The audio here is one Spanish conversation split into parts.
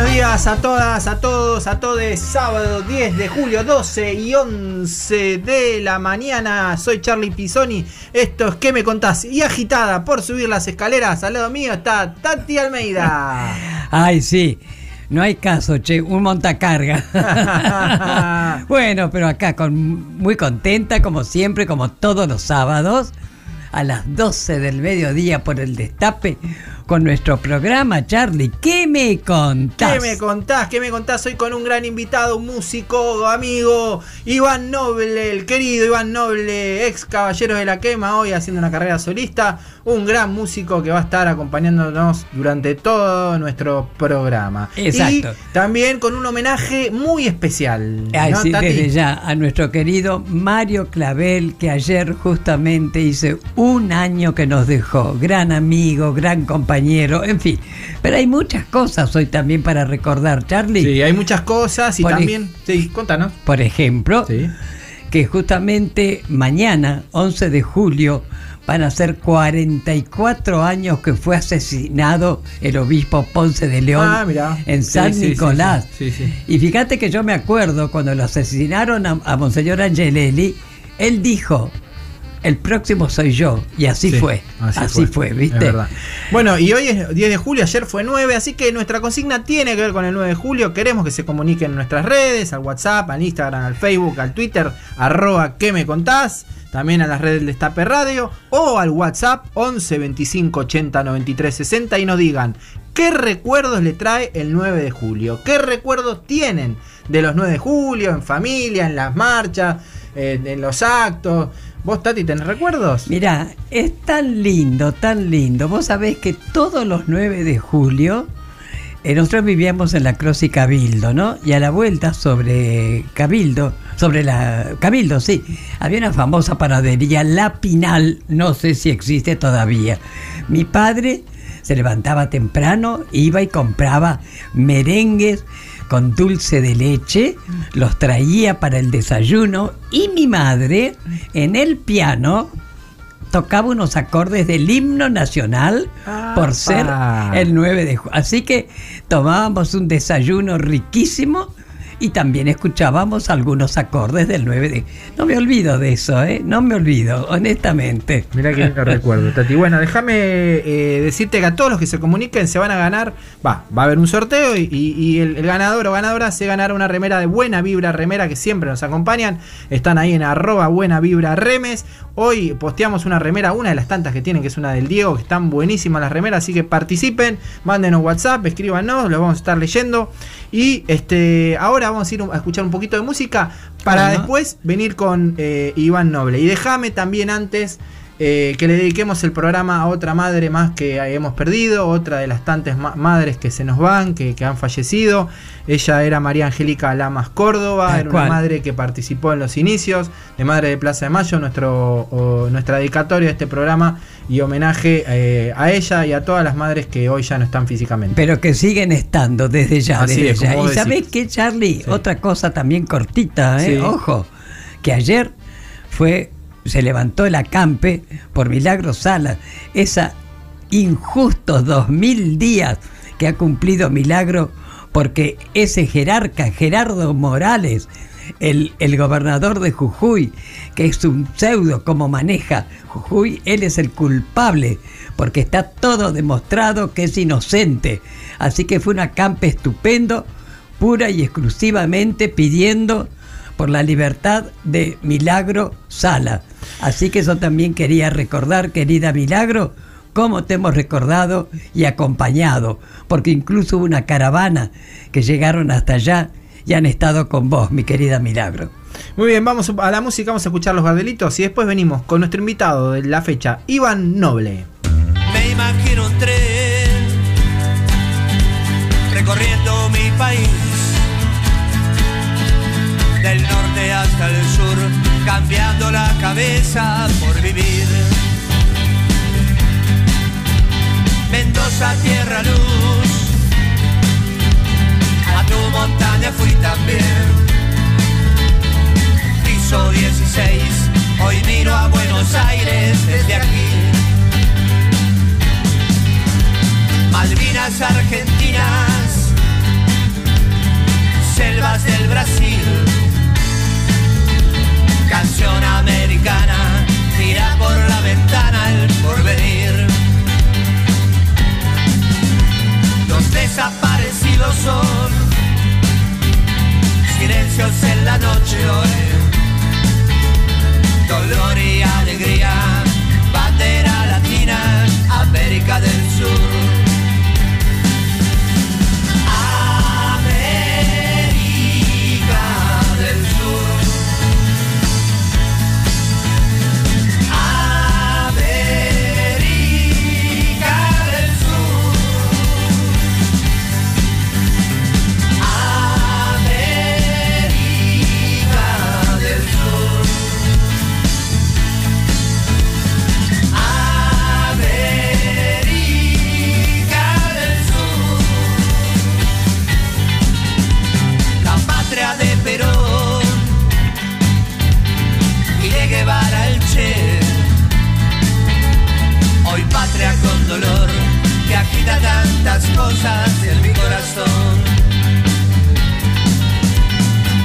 Buenos días a todas, a todos, a todos. Sábado 10 de julio, 12 y 11 de la mañana. Soy Charlie Pisoni. Esto es ¿Qué me contás? Y agitada por subir las escaleras. Al lado mío está Tati Almeida. Ay, sí. No hay caso, che, un montacarga. bueno, pero acá con, muy contenta, como siempre, como todos los sábados, a las 12 del mediodía por el destape, con nuestro programa, Charlie. ¿Qué me contás? ¿Qué me contás? ¿Qué me contás? Hoy con un gran invitado, un músico, amigo, Iván Noble, el querido Iván Noble, ex caballero de la quema, hoy haciendo una carrera solista. Un gran músico que va a estar acompañándonos durante todo nuestro programa. Exacto. Y también con un homenaje muy especial. Ay, ¿no, sí, Tati? desde ya a nuestro querido Mario Clavel, que ayer justamente hice un año que nos dejó. Gran amigo, gran compañero, en fin. Pero hay muchas cosas hoy también para recordar, Charlie. Sí, hay muchas cosas y Por también. Sí, contanos. Por ejemplo, Sí. que justamente mañana, 11 de julio, van a ser 44 años que fue asesinado el obispo Ponce de León Ah, en San sí, Nicolás. sí, sí, sí. Y fíjate que yo me acuerdo cuando lo asesinaron a, a Monseñor Angelelli, él dijo, el próximo soy yo. Y así Sí, fue. Así, fue. ¿viste? Bueno, y hoy es 10 de julio, ayer fue 9, así que nuestra consigna tiene que ver con el 9 de julio. Queremos que se comuniquen en nuestras redes, al WhatsApp, al Instagram, al Facebook, al Twitter, arroba que me contás, también a las redes del Destape Radio o al WhatsApp 11 25 80 93 60 y nos digan qué recuerdos le trae el 9 de julio, qué recuerdos tienen de los 9 de julio, en familia, en las marchas, en, en los actos. ¿Vos, Tati, tenés recuerdos? Mirá, es tan lindo, tan lindo. Vos sabés que todos los 9 de julio, eh, nosotros vivíamos en la Cruz y Cabildo, ¿no? Y a la vuelta sobre Cabildo, sobre la Cabildo, sí, había una famosa panadería, La Pinal, no sé si existe todavía. Mi padre se levantaba temprano, iba y compraba merengues con dulce de leche, los traía para el desayuno y mi madre en el piano tocaba unos acordes del himno nacional por ser el 9 de julio. Así que tomábamos un desayuno riquísimo y también escuchábamos algunos acordes del 9 de No me olvido de eso, ¿eh? No me olvido, honestamente. Mirá que lindo recuerdo, Tati. Bueno, déjame eh, decirte que a todos los que se comuniquen se van a ganar. Va, va a haber un sorteo y, y- y el, el ganador o ganadora se ganará una remera de buena vibra, remera que siempre nos acompañan. Están ahí en arroba buena vibra remes. Hoy posteamos una remera, una de las tantas que tienen, que es una del Diego, que están buenísimas las remeras. Así que participen, mándenos WhatsApp, escríbanos, los vamos a estar leyendo. Y este ahora vamos a ir a escuchar un poquito de música para después venir con eh, Iván Noble. Y déjame también antes eh, que le dediquemos el programa a otra madre más que hemos perdido, otra de las tantas ma- madres que se nos van, que, que han fallecido. Ella era María Angélica Lamas Córdoba, era cual. una madre que participó en los inicios de Madre de Plaza de Mayo, nuestro, o- nuestra dedicatoria de este programa y homenaje eh, a ella y a todas las madres que hoy ya no están físicamente. Pero que siguen estando desde ya. Así desde es, ya. como Y vos sabés decís. qué, Charlie, Sí. otra cosa también cortita, ¿eh? Sí. ojo, que ayer fue, se levantó el acampe por Milagro Sala, esa injustos dos mil días que ha cumplido Milagro porque ese jerarca, Gerardo Morales, el, el gobernador de Jujuy, que es un pseudo como maneja Jujuy, él es el culpable, porque está todo demostrado que es inocente. Así que fue un acampe estupendo, pura y exclusivamente pidiendo por la libertad de Milagro Sala. Así que eso también quería recordar, querida Milagro, cómo te hemos recordado y acompañado, porque incluso hubo una caravana que llegaron hasta allá y han estado con vos, mi querida Milagro. Muy bien, vamos a la música, vamos a escuchar los gardelitos y después venimos con nuestro invitado de la fecha, Iván Noble. Me imagino un tren país, del norte hasta el sur, cambiando la cabeza por vivir. Mendoza, tierra, luz, a tu montaña fui también. Piso 16, hoy miro a Buenos Aires desde aquí. Malvinas Argentinas, selvas del Brasil, canción americana, mira por la ventana el porvenir. Los desaparecidos son silencios en la noche hoy, dolor y alegría, bandera latina, América del Sur. Tantas cosas en mi corazón.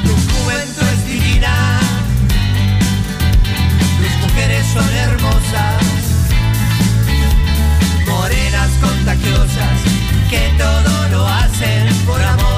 Tu juventud es divina, tus mujeres son hermosas, morenas contagiosas, que todo lo hacen por amor.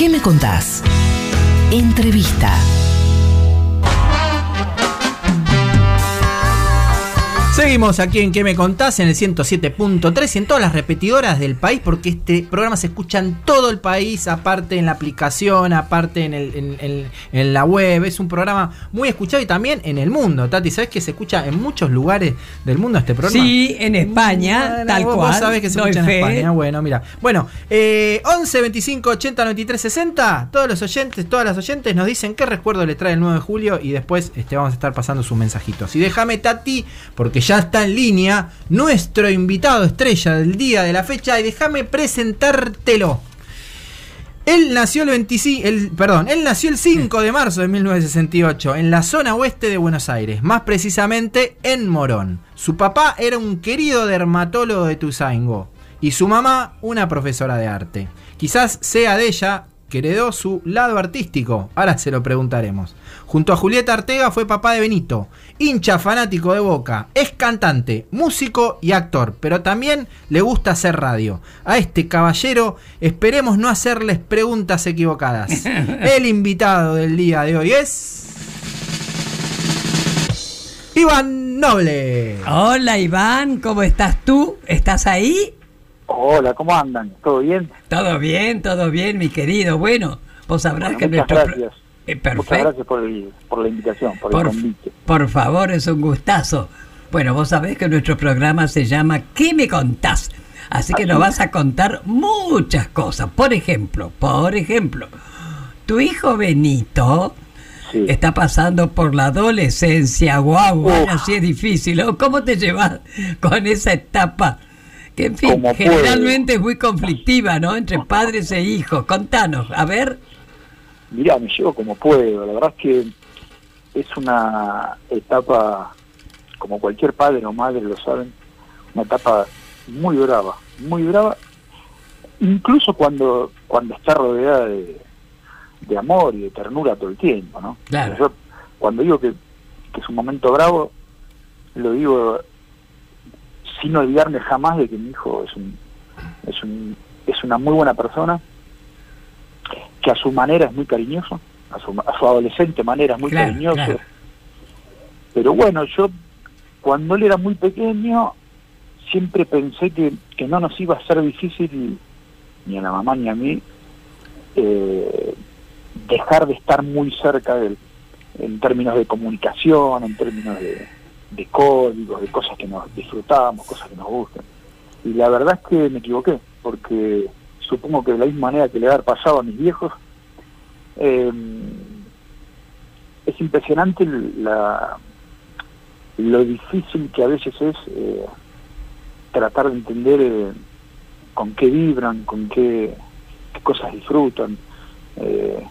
¿Qué me contás? Entrevista. Seguimos aquí en ¿Qué me contás? En el 107.3 y en todas las repetidoras del país, porque este programa se escucha en todo el país, aparte en la aplicación, aparte en, el- en- en- en la web. Es un programa muy escuchado y también en el mundo. Tati, ¿sabes que se escucha en muchos lugares del mundo este programa? Sí, en España, Bueno, tal vos, cual. Vos sabés que se doy escucha en. España. Bueno, mira. Bueno, eh, 11 25 80 93 60. Todos los oyentes, todas las oyentes nos dicen qué recuerdo le trae el 9 de julio y después este, vamos a estar pasando sus mensajitos. Y déjame, Tati, porque ya está en línea nuestro invitado estrella del día de la fecha y déjame presentártelo. Él nació el 25, el, perdón, él nació el 5 de marzo de 1968 en la zona oeste de Buenos Aires, más precisamente en Morón. Su papá era un querido dermatólogo de Tuzaingó y su mamá una profesora de arte. Quizás sea de ella que heredó su lado artístico, ahora se lo preguntaremos. Junto a Julieta Artega fue papá de Benito, hincha fanático de Boca, es cantante, músico y actor, pero también le gusta hacer radio. A este caballero esperemos no hacerles preguntas equivocadas. El invitado del día de hoy es... Iván Noble. Hola Iván, ¿cómo estás tú? ¿Estás ahí? Hola, ¿cómo andan? ¿Todo bien? Todo bien, todo bien, mi querido. Bueno, vos sabrás Bueno, que muchas nuestro... gracias. Eh, Muchas perfecto. gracias por, el- por la invitación, por, Por, el convite. por favor, es un gustazo. Bueno, vos sabés que nuestro programa se llama ¿Qué me contás? Así que Así nos es. vas a contar muchas cosas. Por ejemplo, por ejemplo, tu hijo Benito Sí. está pasando por la adolescencia. Guau, Uf. así es difícil. ¿Cómo te llevas con esa etapa? Que en fin, Como generalmente es muy conflictiva, ¿no? Entre padres e hijos. Contanos, a ver. Mirá, me llevo como puedo. La verdad es que es una etapa, como cualquier padre o madre lo saben, una etapa muy brava, muy brava, incluso cuando, cuando está rodeada de, de amor y de ternura todo el tiempo, ¿no? Claro. Yo cuando digo que, que es un momento bravo, lo digo sin olvidarme jamás de que mi hijo es un, es un, es una muy buena persona, que a su manera es muy cariñoso, a su, a su adolescente manera es muy Claro, cariñoso. claro. Pero bueno, yo cuando él era muy pequeño siempre pensé que, que no nos iba a ser difícil ni a la mamá ni a mí eh, dejar de estar muy cerca de él en términos de comunicación, en términos de, de códigos, de cosas que nos disfrutamos, cosas que nos gustan. Y la verdad es que me equivoqué, porque supongo que de la misma manera que le haber pasado a mis viejos, eh, es impresionante la, lo difícil que a veces es eh, tratar de entender eh, con qué vibran, con qué, qué cosas disfrutan. Eh,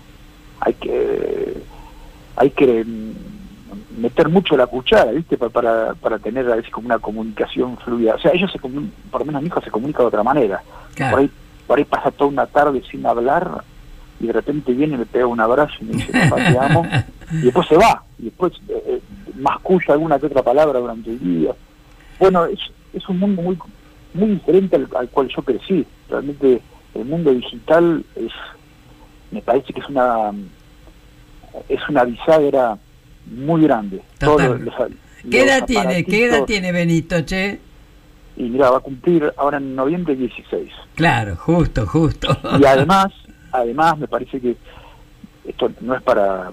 hay que hay que meter mucho la cuchara, ¿viste? Pa- Para, para tener a veces como una comunicación fluida. O sea, ellos se comun- por lo menos mi hijo se comunica de otra manera. Claro. Por ahí, por ahí pasa toda una tarde sin hablar y de repente viene y me pega un abrazo y me dice, papá, te amo. Y después se va. Y después eh, eh, masculla alguna que otra palabra durante el día. Bueno, es, es un mundo muy muy diferente al, al cual yo crecí. Realmente el mundo digital es me parece que es una es una bisagra muy grande. Total. los- ¿Qué edad tiene? ¿Qué edad tiene Benito, che? Y mira, va a cumplir ahora en noviembre 16. Claro, justo, justo. Y además, además me parece que esto no es para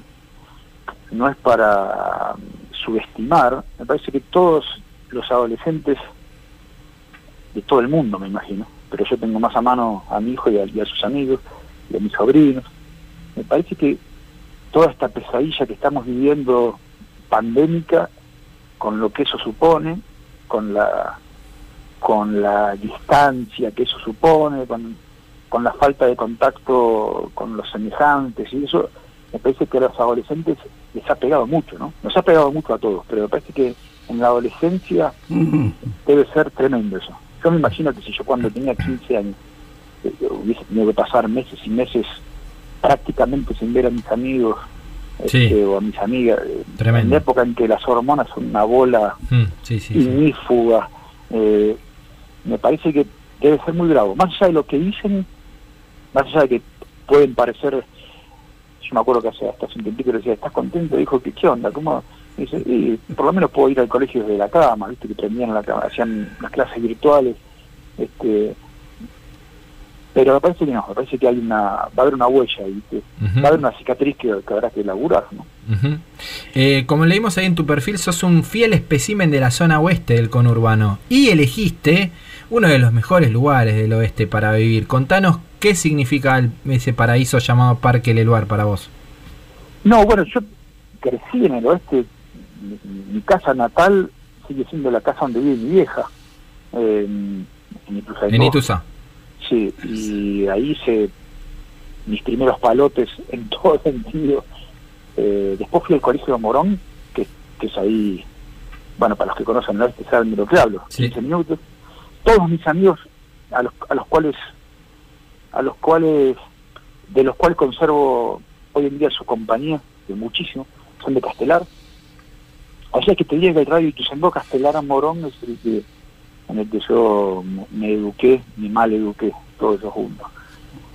no es para um, subestimar, me parece que todos los adolescentes de todo el mundo, me imagino, pero yo tengo más a mano a mi hijo y a, y a sus amigos y a mis sobrinos, me parece que toda esta pesadilla que estamos viviendo pandémica, con lo que eso supone, con la con la distancia que eso supone, con, con la falta de contacto con los semejantes y eso, me parece que a los adolescentes les ha pegado mucho, ¿no? Nos ha pegado mucho a todos, pero me parece que en la adolescencia debe ser tremendo eso. Yo me imagino que si yo cuando tenía 15 años eh, hubiese tenido que pasar meses y meses prácticamente sin ver a mis amigos Sí. este, o a mis amigas, Tremendo. en la época en que las hormonas son una bola Mm, sí, sí, eh, me parece que debe ser muy bravo. Más allá de lo que dicen, más allá de que pueden parecer, yo me acuerdo que hace, hasta hace un tiempito le decía, ¿estás contento? Dijo, ¿qué, qué onda? ¿Cómo? Y dice, "Y por lo menos puedo ir al colegio desde la cama, viste que prendían la cama, hacían las clases virtuales, este pero me parece que no, me parece que hay una, va a haber una huella. Ujú. va a haber una cicatriz que, que habrá que laburar, ¿no? Eh, como leímos ahí en tu perfil, sos un fiel espécimen de la zona oeste del conurbano y elegiste uno de los mejores lugares del oeste para vivir. Contanos qué significa el- ese paraíso llamado Parque Leluar para vos. No, bueno, yo crecí en el oeste. Mi, mi casa natal sigue siendo la casa donde vive mi vieja. eh, en Ituzaingó. En Ituza. Sí, y ahí hice mis primeros palotes en todo sentido. Eh, después fui al colegio Morón, que, que es ahí, bueno, para los que conocen el oeste saben de lo que hablo, Sí. 15 minutos. Todos mis amigos a los, a los cuales, a los cuales, de los cuales conservo hoy en día su compañía, de muchísimo, son de Castelar. O sea que te llega el radio y tu Castelar a Morón es el que en el que yo me- eduqué, me mal eduqué, todo eso junto.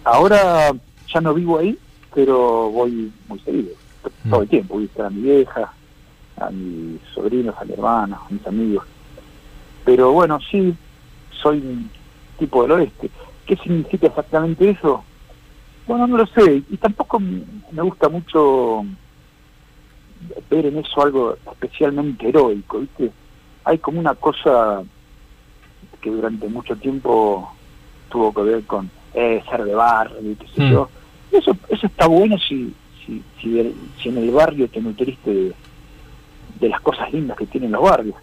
Ahora ya no vivo ahí, pero voy muy seguido, Mm. todo el tiempo, voy a visitar a mi vieja, a mis sobrinos, a mi hermana, a mis amigos. Pero bueno, sí, soy un tipo del oeste. ¿Qué significa exactamente eso? Bueno, no lo sé, y tampoco me gusta mucho ver en eso algo especialmente heroico, ¿viste? Hay como una cosa que durante mucho tiempo tuvo que ver con eh, ser de barrio, qué sé Mm. yo. Eso, eso está bueno si, si, si, si en el barrio te nutriste de, de las cosas lindas que tienen los barrios.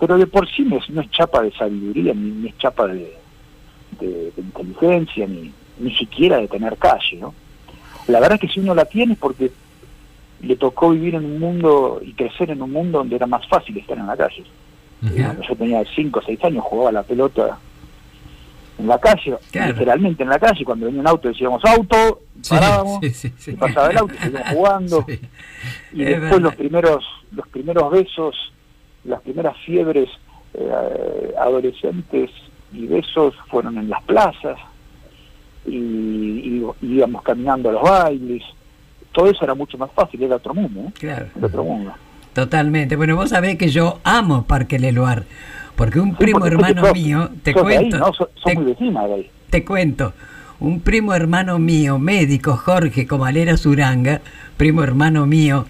Pero de por sí no es, no es chapa de sabiduría, ni, ni es chapa de, de- de inteligencia, ni, ni siquiera de tener calle, ¿no? La verdad es que si uno la tiene es porque le tocó vivir en un mundo y crecer en un mundo donde era más fácil estar en la calle. Cuando yo tenía 5 o 6 años jugaba la pelota en la calle, Claro. literalmente en la calle, cuando venía un auto decíamos auto, Sí, parábamos, sí, sí, sí. y pasaba el auto, seguíamos jugando, y Es después verdad. los primeros, los primeros besos, las primeras fiebres eh, adolescentes y besos fueron en las plazas, y íbamos caminando a los bailes, todo eso era mucho más fácil, era otro mundo, ¿eh? Claro. Era otro mundo. Totalmente. Bueno, vos sabés que yo amo Parque Leluar, porque un Sí, primo porque hermano sos- mío, te ahí, cuento, ¿no? Sos, sos te, muy vecina de ahí. te cuento, un primo hermano mío, médico, Jorge Comalera Zuranga, primo hermano mío,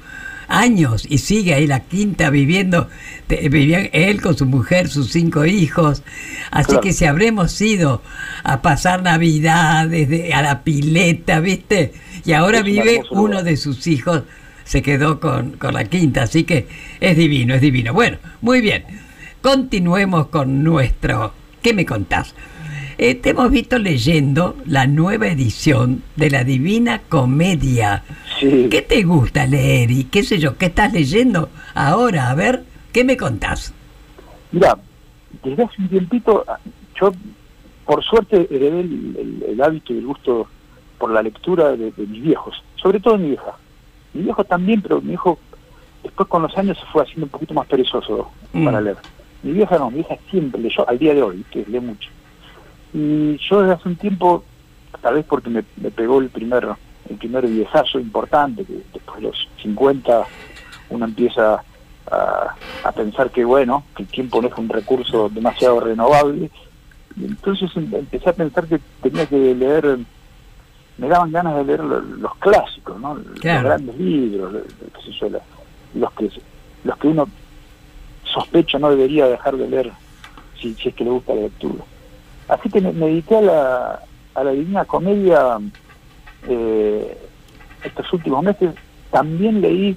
años y sigue ahí la quinta viviendo, te- vivía él con su mujer, sus cinco hijos, así Claro. que si habremos ido a pasar navidades de- a la pileta, ¿viste? Y ahora Es vive uno de sus hijos, se quedó con, con la quinta, así que es divino, es divino. Bueno, muy bien, continuemos con nuestro... ¿Qué me contás? Eh, te hemos visto leyendo la nueva edición de la Divina Comedia. Sí. ¿Qué te gusta leer y qué sé yo? ¿Qué estás leyendo ahora? A ver, ¿qué me contás? Mira, desde hace un tiempito, yo por suerte heredé el, el- el hábito y el gusto por la lectura de, de mis viejos, sobre todo de mi vieja. Mi viejo también, pero mi hijo después con los años se fue haciendo un poquito más perezoso Mm. para leer. Mi vieja no, mi vieja siempre leyó, al día de hoy, que lee mucho. Y yo desde hace un tiempo, tal vez porque me, me pegó el primer, el primer viejazo importante, que después de los 50 uno empieza a, a pensar que bueno, que el tiempo no es un recurso demasiado renovable. Y entonces em- empecé a pensar que tenía que leer, me daban ganas de leer lo- los clásicos, ¿no? Claro. Los grandes libros, qué sé yo, los que los que uno sospecha no debería dejar de leer si, si es que le gusta la lectura. Así que me, me dediqué a la, a la Divina Comedia eh, estos últimos meses. También leí,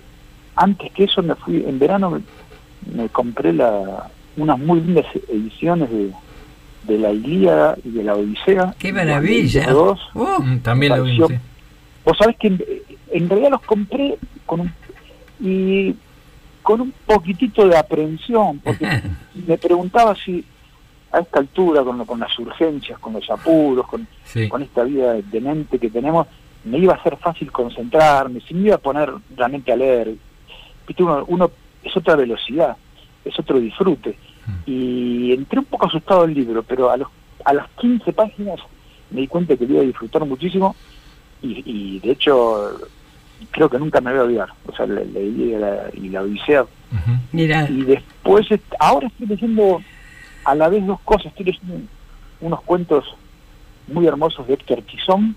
antes que eso me fui, en verano me, me compré la, unas muy lindas ediciones de, de la Ilíada y de la Odisea. ¡Qué maravilla! dos. Uh, Mm, También lo sí. Vos sabés que en, en realidad los compré con un, y con un poquitito de aprehensión, porque me preguntaba si a esta altura, con, lo- con las urgencias, con los apuros, con, Sí. con esta vida de mente que tenemos, me iba a ser fácil concentrarme, si me iba a poner realmente a leer. Viste, uno, uno es otra velocidad, es otro disfrute. Y entré un poco asustado del libro, pero a, los, a las 15 páginas me di cuenta que lo iba a disfrutar muchísimo y, y de hecho creo que nunca me voy a olvidar. O sea, le- leí la, y la Odisea mira, y después, ahora estoy leyendo a la vez dos cosas. Estoy leyendo unos cuentos muy hermosos de Héctor Tizón,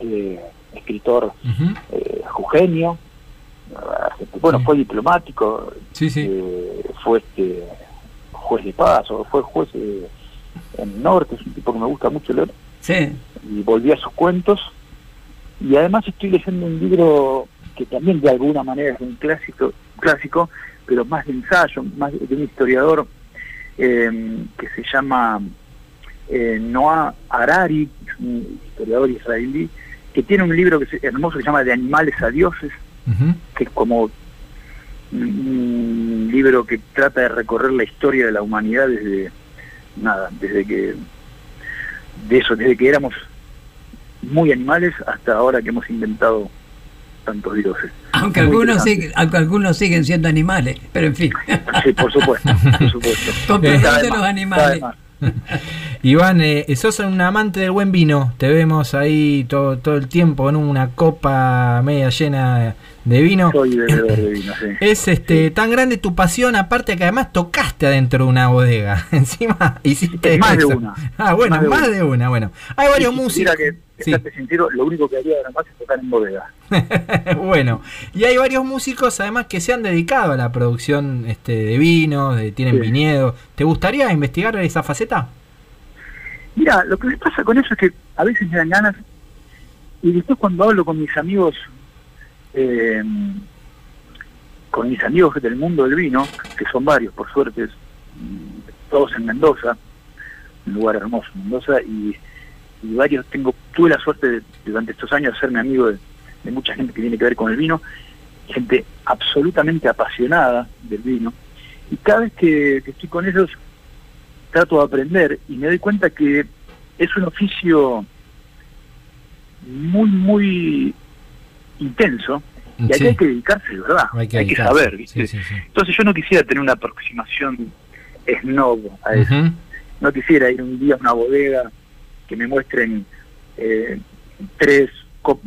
eh, escritor eh, jujeño. Bueno, Sí. fue diplomático, Sí, sí. eh, fue este juez de paz, o fue juez eh, en el norte, es un tipo que me gusta mucho leer sí, y volví a sus cuentos. Y además estoy leyendo un libro que también de alguna manera es un clásico, clásico pero más de ensayo, más de un historiador eh, que se llama eh, Noah Harari, es un historiador israelí, que tiene un libro que es hermoso que se llama De animales a dioses, Ujú. que es como un- libro que trata de recorrer la historia de la humanidad desde nada, desde que de eso, desde que éramos muy animales hasta ahora que hemos inventado tantos dioses. aunque Muy algunos, siguen, aunque algunos siguen siendo animales, pero en fin, Sí, por supuesto, por supuesto. con Eh, perdón Cada de vez los animales. Iván, eh, sos un amante del buen vino. Te vemos ahí todo, todo el tiempo en una copa media llena de vino. Soy bebedor de vino, sí. Es este tan grande tu pasión, aparte que además tocaste adentro de una bodega. Encima hiciste Más de una. Ah, bueno, Más más de de, una. Bueno, hay varios si músicos. que Sí. sincero, lo único que haría ahora más es tocar en bodega. bueno, y hay varios músicos además que se han dedicado a la producción este, de vinos, de, tienen Sí. viñedos. ¿Te gustaría investigar esa faceta? Mira, lo que me pasa con eso es que a veces me dan ganas y después cuando hablo con mis amigos, eh, con mis amigos del mundo del vino, que son varios por suerte, mm, todos en Mendoza, un lugar hermoso Mendoza, y, varios tengo, tuve la suerte de, durante estos años de hacerme amigo de, mucha gente que tiene que ver con el vino, gente absolutamente apasionada del vino. Y cada vez que estoy con ellos trato de aprender y me doy cuenta que es un oficio muy, muy intenso y aquí Sí. hay que dedicarse, de ¿verdad? Hay Hay que saber, ¿viste? Sí, sí, sí. Entonces yo no quisiera tener una aproximación snob a eso. No quisiera ir un día a una bodega que me muestren eh, tres,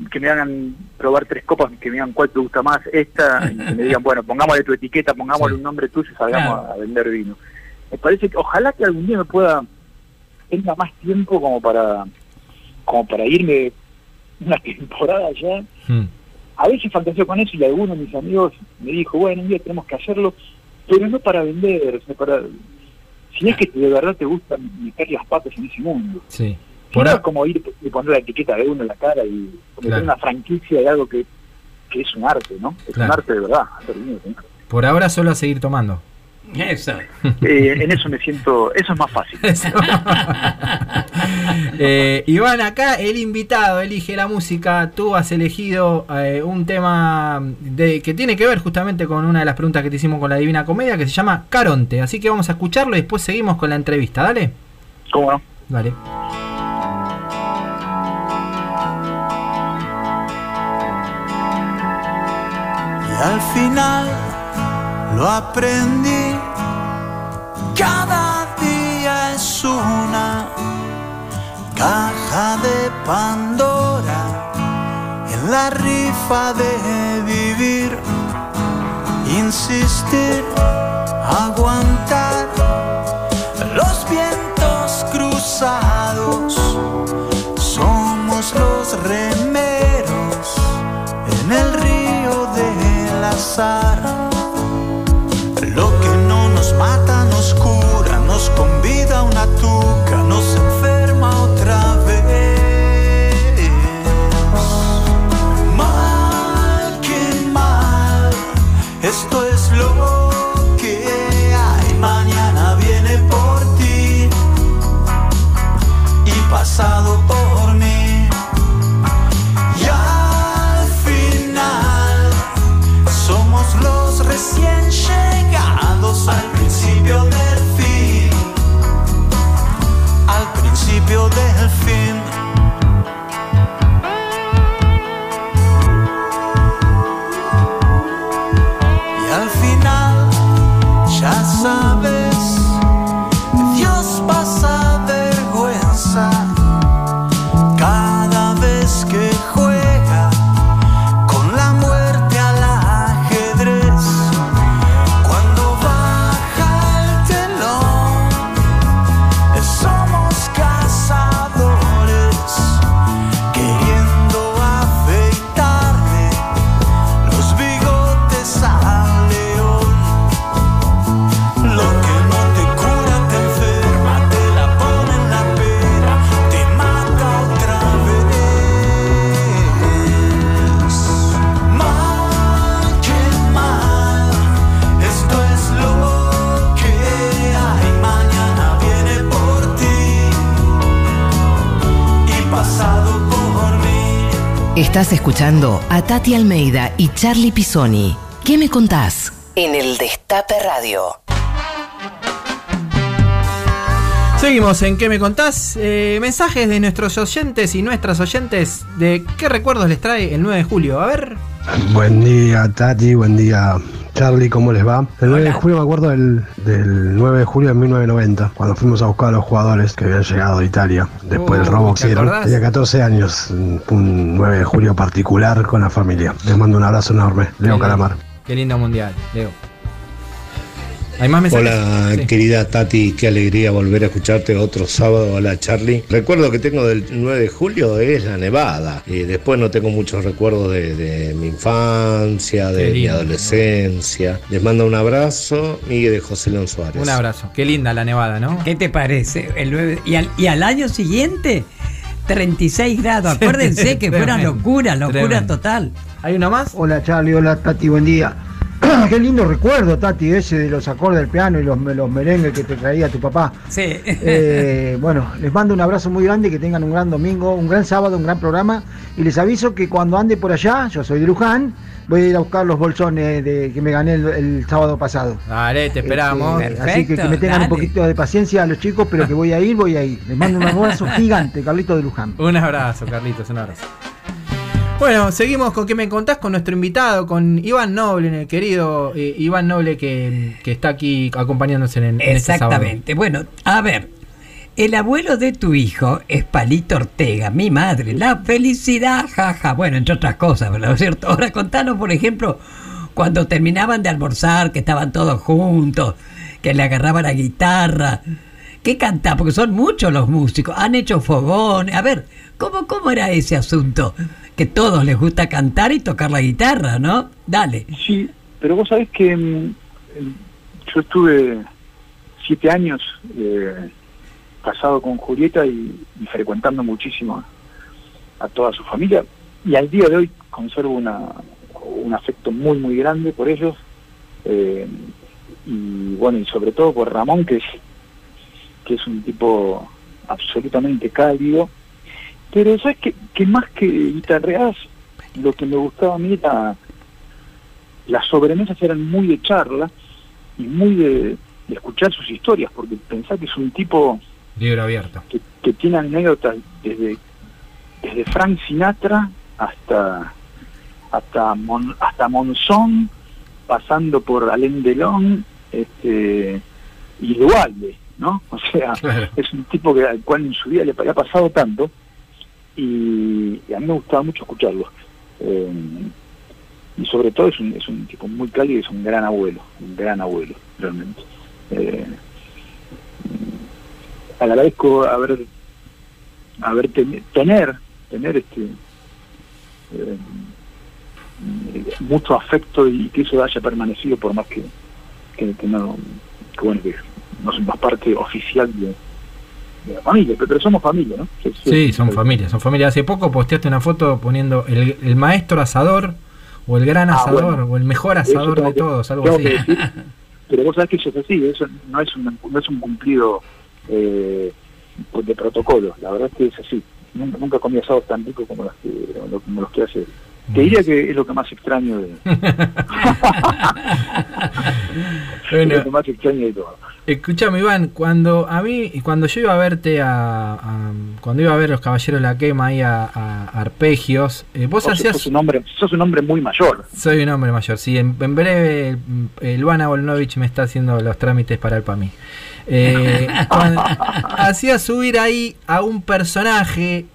que me hagan probar tres copas, que me digan cuál te gusta más, esta, y que me digan, bueno, pongámosle tu etiqueta, pongámosle un nombre tuyo y salgamos a vender vino. Me parece que ojalá que algún día me pueda, tenga más tiempo como para, como para irme una temporada ya Mm. a veces fantaseo con eso y alguno de mis amigos me dijo, bueno, un día tenemos que hacerlo, pero no para vender, o sea, para... Si es que de verdad te gusta meter las patas en ese mundo. Sí. Por no a- es como ir y poner la etiqueta de uno en la cara y meter Claro. una franquicia de algo que, que es un arte, ¿no? Es Claro. un arte de verdad. hacer vino, ¿no? por ahora solo a seguir tomando. Eso. Eh, en eso me siento, eso es más fácil. Eh, Iván, acá el invitado elige la música. Tú has elegido eh, un tema de, que tiene que ver justamente con una de las preguntas que te hicimos con la Divina Comedia, que se llama Caronte. Así que vamos a escucharlo y después seguimos con la entrevista. Dale. ¿Cómo no? Dale. Y al final lo aprendí. Caja de Pandora en la rifa de vivir. Insistir, aguantar los vientos cruzados. Somos los remeros en el río del azar. Estás escuchando a Tati Almeida y Charlie Pisoni. ¿Qué me contás? En el Destape Radio. Seguimos en ¿Qué me contás? Eh, mensajes de nuestros oyentes y nuestras oyentes de qué recuerdos les trae el 9 de julio. A ver. Buen día, Tati. Buen día, Charlie. ¿Cómo les va? El 9 de julio me acuerdo del, del 9 de julio de 1990, cuando fuimos a buscar a los jugadores que habían llegado de Italia después del Uh, robo ¿te que hicieron. Tenía 14 años, un un 9 de julio particular con la familia. Les mando un abrazo enorme. Leo Calamar. Qué lindo mundial, Leo. ¿Hay más mensajes? Hola, Sí. querida Tati, qué alegría volver a escucharte otro sábado. Hola, Charlie. Recuerdo que tengo del 9 de julio es la nevada. Y después no tengo muchos recuerdos de, de mi infancia, de mi adolescencia. Les mando un abrazo, Miguel de José León Suárez. Un abrazo. Qué linda la nevada, ¿no? ¿Qué te parece? El nueve- y, al, y al año siguiente, 36 grados. Acuérdense que fue una Tremendo, locura, locura tremendo. total. ¿Hay uno más? Hola Charlie, hola Tati, buen día. Qué lindo recuerdo, Tati, ese de los acordes del piano y los, los merengues que te traía tu papá. Sí. Eh, bueno, les mando un abrazo muy grande, que tengan un gran domingo, un gran sábado, un gran programa. Y les aviso que cuando ande por allá, yo soy de Luján, voy a ir a buscar los bolsones de, que me gané el, el sábado pasado. Dale, te esperamos. Este, así que, que me tengan un poquito de paciencia a los chicos, pero que voy a ir, voy a ir. Les mando un abrazo gigante, Carlito de Luján. Un abrazo, Carlitos, un abrazo. Bueno, seguimos con qué me contás con nuestro invitado, con Iván Noble, el querido eh, Iván Noble que, está aquí acompañándonos en, en este. Exactamente. Bueno, a ver, el abuelo de tu hijo es Palito Ortega, mi madre. La felicidad, jaja. Bueno, entre otras cosas, ¿verdad? ¿No es cierto? Ahora contanos, por ejemplo, cuando terminaban de almorzar, que estaban todos juntos, que le agarraba la guitarra. ¿Qué cantaban? Porque son muchos los músicos. Han hecho fogones. A ver, ¿cómo, ¿cómo era ese asunto? Que todos les gusta cantar y tocar la guitarra, ¿no? Dale. Sí, pero vos sabés que mm, yo estuve siete años eh, casado con Julieta y, y frecuentando muchísimo a toda su familia y al día de hoy conservo una, un afecto muy muy grande por ellos eh, y bueno y sobre todo por Ramón que es que es un tipo absolutamente cálido. Pero sabes que, que más que guitarreadas lo que me gustaba a mí era las sobremesas eran muy de charla y muy de, de escuchar sus historias porque pensá que es un tipo Libro abierto. que, que tiene anécdotas desde desde Frank Sinatra hasta hasta Mon- hasta Monzón pasando por Alain Delon este y Dualde no o sea Claro. es un tipo que al cual en su vida le había pasado tanto y, y a mí me gustaba mucho escucharlo. Eh, y sobre todo es un, es un tipo muy cálido y es un gran abuelo un gran abuelo realmente. Eh, agradezco haber haber ten- tener tener este eh, mucho afecto y que eso haya permanecido por más que, que, que no que bueno que no somos parte oficial de, de la familia pero, somos familia no Sí, sí. Sí, son familia, son familia. Hace poco posteaste una foto poniendo el, el maestro asador o el gran Ah, asador bueno. o el mejor asador de que- todos, algo así. que decir, pero vos sabés que eso es así eso no es un, no es un cumplido eh, de protocolo la verdad es que es así nunca, nunca comí asados tan ricos como los que, como los que hace te diría que es lo que más extraño de, Bueno, es lo más extraño de todo Escuchame, Iván, cuando a mí, cuando yo iba a verte a, a- cuando iba a ver los Caballeros de la Quema ahí a, a Arpegios, eh, vos Vos hacías, sos un hombre sos un hombre muy mayor soy un hombre mayor, sí, en, en breve Ivana Volnovich me está haciendo los trámites para el PAMI. Eh, cuando- hacía subir ahí a un personaje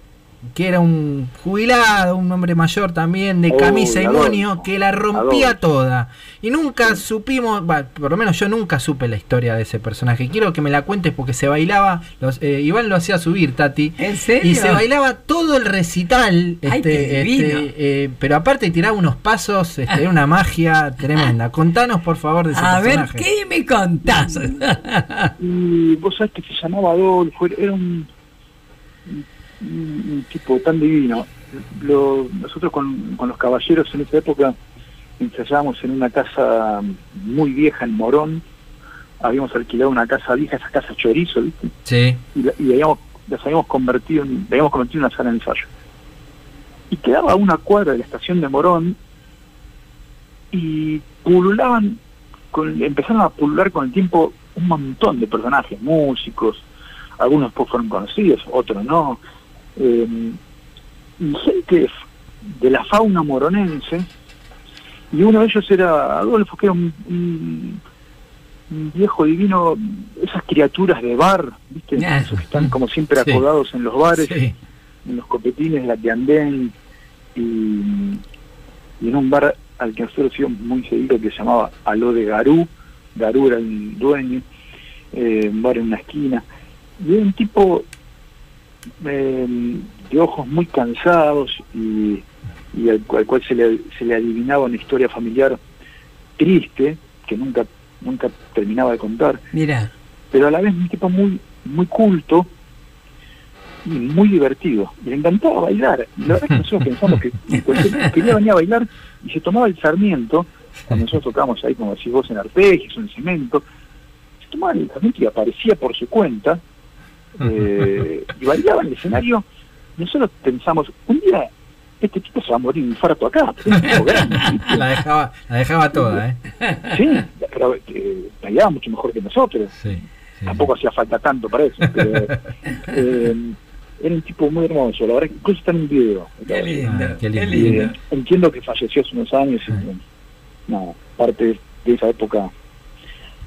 que era un jubilado, un hombre mayor también, de Oh, camisa y moño, que la rompía adoro. toda. Y nunca supimos, por lo menos yo nunca supe la historia de ese personaje. Quiero que me la cuentes porque se bailaba, los, eh, Iván lo hacía subir, Tati. ¿En serio? Y se bailaba todo el recital, Ay, este, este, eh, pero aparte tiraba unos pasos, este, era una magia tremenda. Contanos por favor de ese A ver. ¿qué me contás? y vos sabés que se llamaba Adolfo era un, un- tipo tan divino. Lo- nosotros con, con los caballeros en esa época ensayábamos en una casa muy vieja en Morón. Habíamos alquilado una casa vieja esa casa chorizo ¿viste? Sí, y, la- y habíamos, las habíamos convertido en, habíamos convertido en una sala de ensayo. Y quedaba a una cuadra de la estación de Morón y pululaban, con, empezaron a pulular con el tiempo un montón de personajes, músicos, algunos fueron conocidos, otros no, eh, y gente de la fauna moronense, y uno de ellos era Adolfo, que era un- un un viejo divino, esas criaturas de bar, ¿viste? Ah. Esos que están como siempre Sí. acodados en los bares, sí. en los copetines, la que andén, y, y en un bar al que nosotros íbamos muy seguido que se llamaba Aló de Garú, Garú era el dueño, eh, un bar en una esquina, y era un tipo eh, de ojos muy cansados y, y al, cual- al cual se le, se le adivinaba una historia familiar triste, que nunca nunca terminaba de contar, Mira, pero a la vez un tipo muy muy culto y muy divertido. Y le encantaba bailar. Y la verdad que nosotros pensamos que cualquier- quería venir a bailar y se tomaba el sarmiento cuando nosotros tocamos ahí, como decís vos, en arpegios, en cemento, se tomaba el instrumento y aparecía por su cuenta, eh, y en el escenario, nosotros pensamos, un día este tipo se va a morir de infarto acá, un grande. La dejaba, la dejaba toda, ¿eh? Sí, pero eh, bailaba mucho mejor que nosotros. Sí. Tampoco hacía falta tanto para eso. Pero, eh, era un tipo muy hermoso. La verdad que incluso está en un video. Qué lindo, Ah, qué lindo. Eh, entiendo que falleció hace unos años. y, bueno, nada, parte de esa época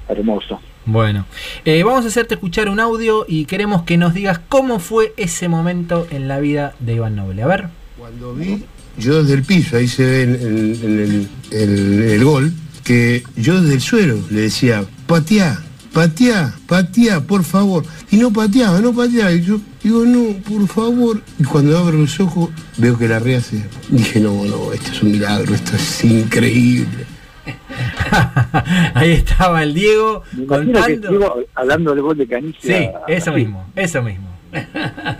hermosa. Bueno, eh, vamos a hacerte escuchar un audio y queremos que nos digas cómo fue ese momento en la vida de Iván Noble. A ver. Cuando vi, yo desde el piso, ahí se ve el, el- gol, que yo desde el suelo le decía, pateá, pateá, pateá, por favor. Y no pateaba, no pateaba. Y yo digo, no, por favor. Y cuando abro los ojos, veo que la rehace. Dije, no, no, esto es un milagro, esto es increíble. Ahí estaba el Diego contando. Diego, hablando del gol de Canicia. Sí, eso así. mismo, eso mismo.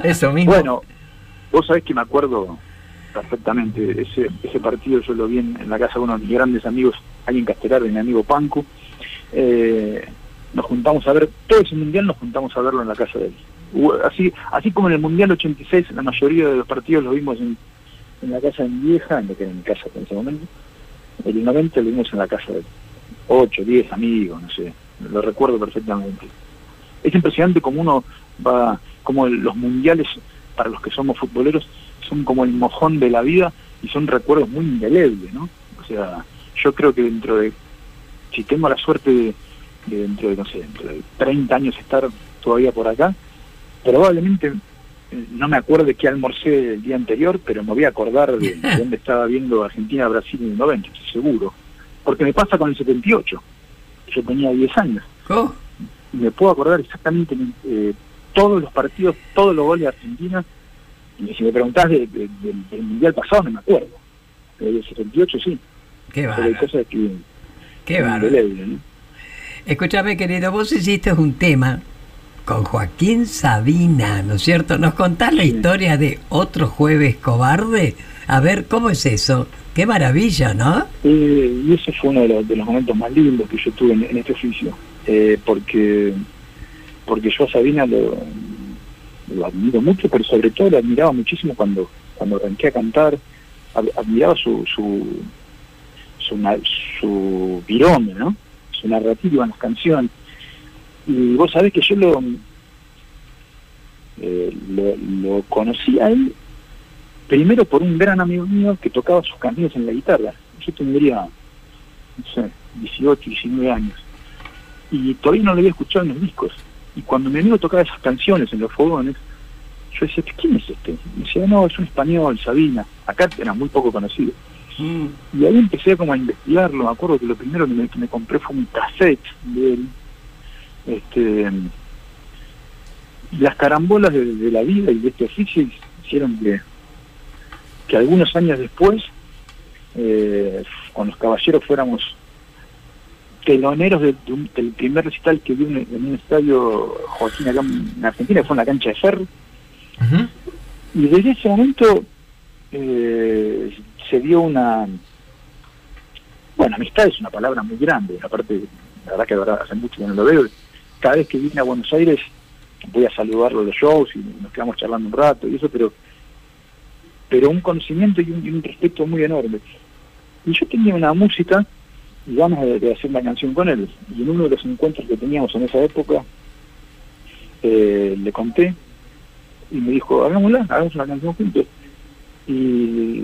Eso mismo. Bueno, vos sabés que me acuerdo perfectamente. Ese, ese partido yo lo vi en, en la casa de uno de mis grandes amigos, alguien Castelar, de mi amigo Pancu. Eh, nos juntamos a ver, todo ese mundial nos juntamos a verlo en la casa de él. Así, así como en el mundial 86, la mayoría de los partidos los vimos en, en la casa de mi vieja, en lo que era mi casa en ese momento. El 90 lo vimos en la casa de él. 8, 10 amigos, no sé, lo recuerdo perfectamente. Es impresionante como uno va, como los mundiales para los que somos futboleros son como el mojón de la vida y son recuerdos muy indelebles, ¿no? O sea, yo creo que dentro de, si tengo la suerte de, de dentro de, no sé, dentro de 30 años estar todavía por acá, probablemente no me acuerdo de qué almorcé el día anterior, pero me voy a acordar de, de dónde estaba viendo Argentina-Brasil en el 90, estoy seguro. Porque me pasa con el 78. Yo tenía 10 años. Oh, Y me puedo acordar exactamente eh, todos los partidos, todos los goles de Argentina. Y si me preguntás de- de- del- Mundial pasado, no me acuerdo. Pero del 78 sí. qué Pero hay bárbaro. cosas que... Qué bárbaro. ¿no? Escúchame, querido, vos hiciste un tema con Joaquín Sabina, ¿no es cierto? ¿Nos contás la historia de Otro Jueves Cobarde? A ver, ¿cómo es eso? Qué maravilla, ¿no? Eh, y ese fue uno de los, de los momentos más lindos que yo tuve en, en este oficio, eh, porque porque yo a Sabina lo, lo admiro mucho, pero sobre todo lo admiraba muchísimo cuando cuando arranqué a cantar, ad- admiraba su su su, su virome, ¿no? Su narrativa en las canciones. Y vos sabés que yo lo eh, lo, lo conocí a él primero por un gran amigo mío que tocaba sus canciones en la guitarra. Yo tendría, no sé, 18, 19 años. Y todavía no lo había escuchado en los discos. Y cuando mi amigo tocaba esas canciones en los fogones, yo decía, ¿quién es este? Y me decía, no, es un español, Sabina. Acá era muy poco conocido. Y ahí empecé como a investigarlo. Me acuerdo que lo primero que me, que me compré fue un cassette de él. Este, las carambolas de, de la vida y de este oficio hicieron que, que algunos años después, eh, con los caballeros fuéramos teloneros de- de un- del primer recital que vi en, un estadio Joaquín acá en Argentina, que fue en la cancha de Ferro. Y desde ese momento eh, se dio una... Bueno, amistad es una palabra muy grande, aparte, la verdad que ahora hace mucho que no lo veo. Cada vez que vine a Buenos Aires voy a saludarlo de los shows y nos quedamos charlando un rato y eso, pero pero un conocimiento y un, y un respeto muy enorme. Y yo tenía una música y ganas de hacer una canción con él. Y en uno de los encuentros que teníamos en esa época, eh, le conté y me dijo, hagámosla, hagamos una canción juntos. Y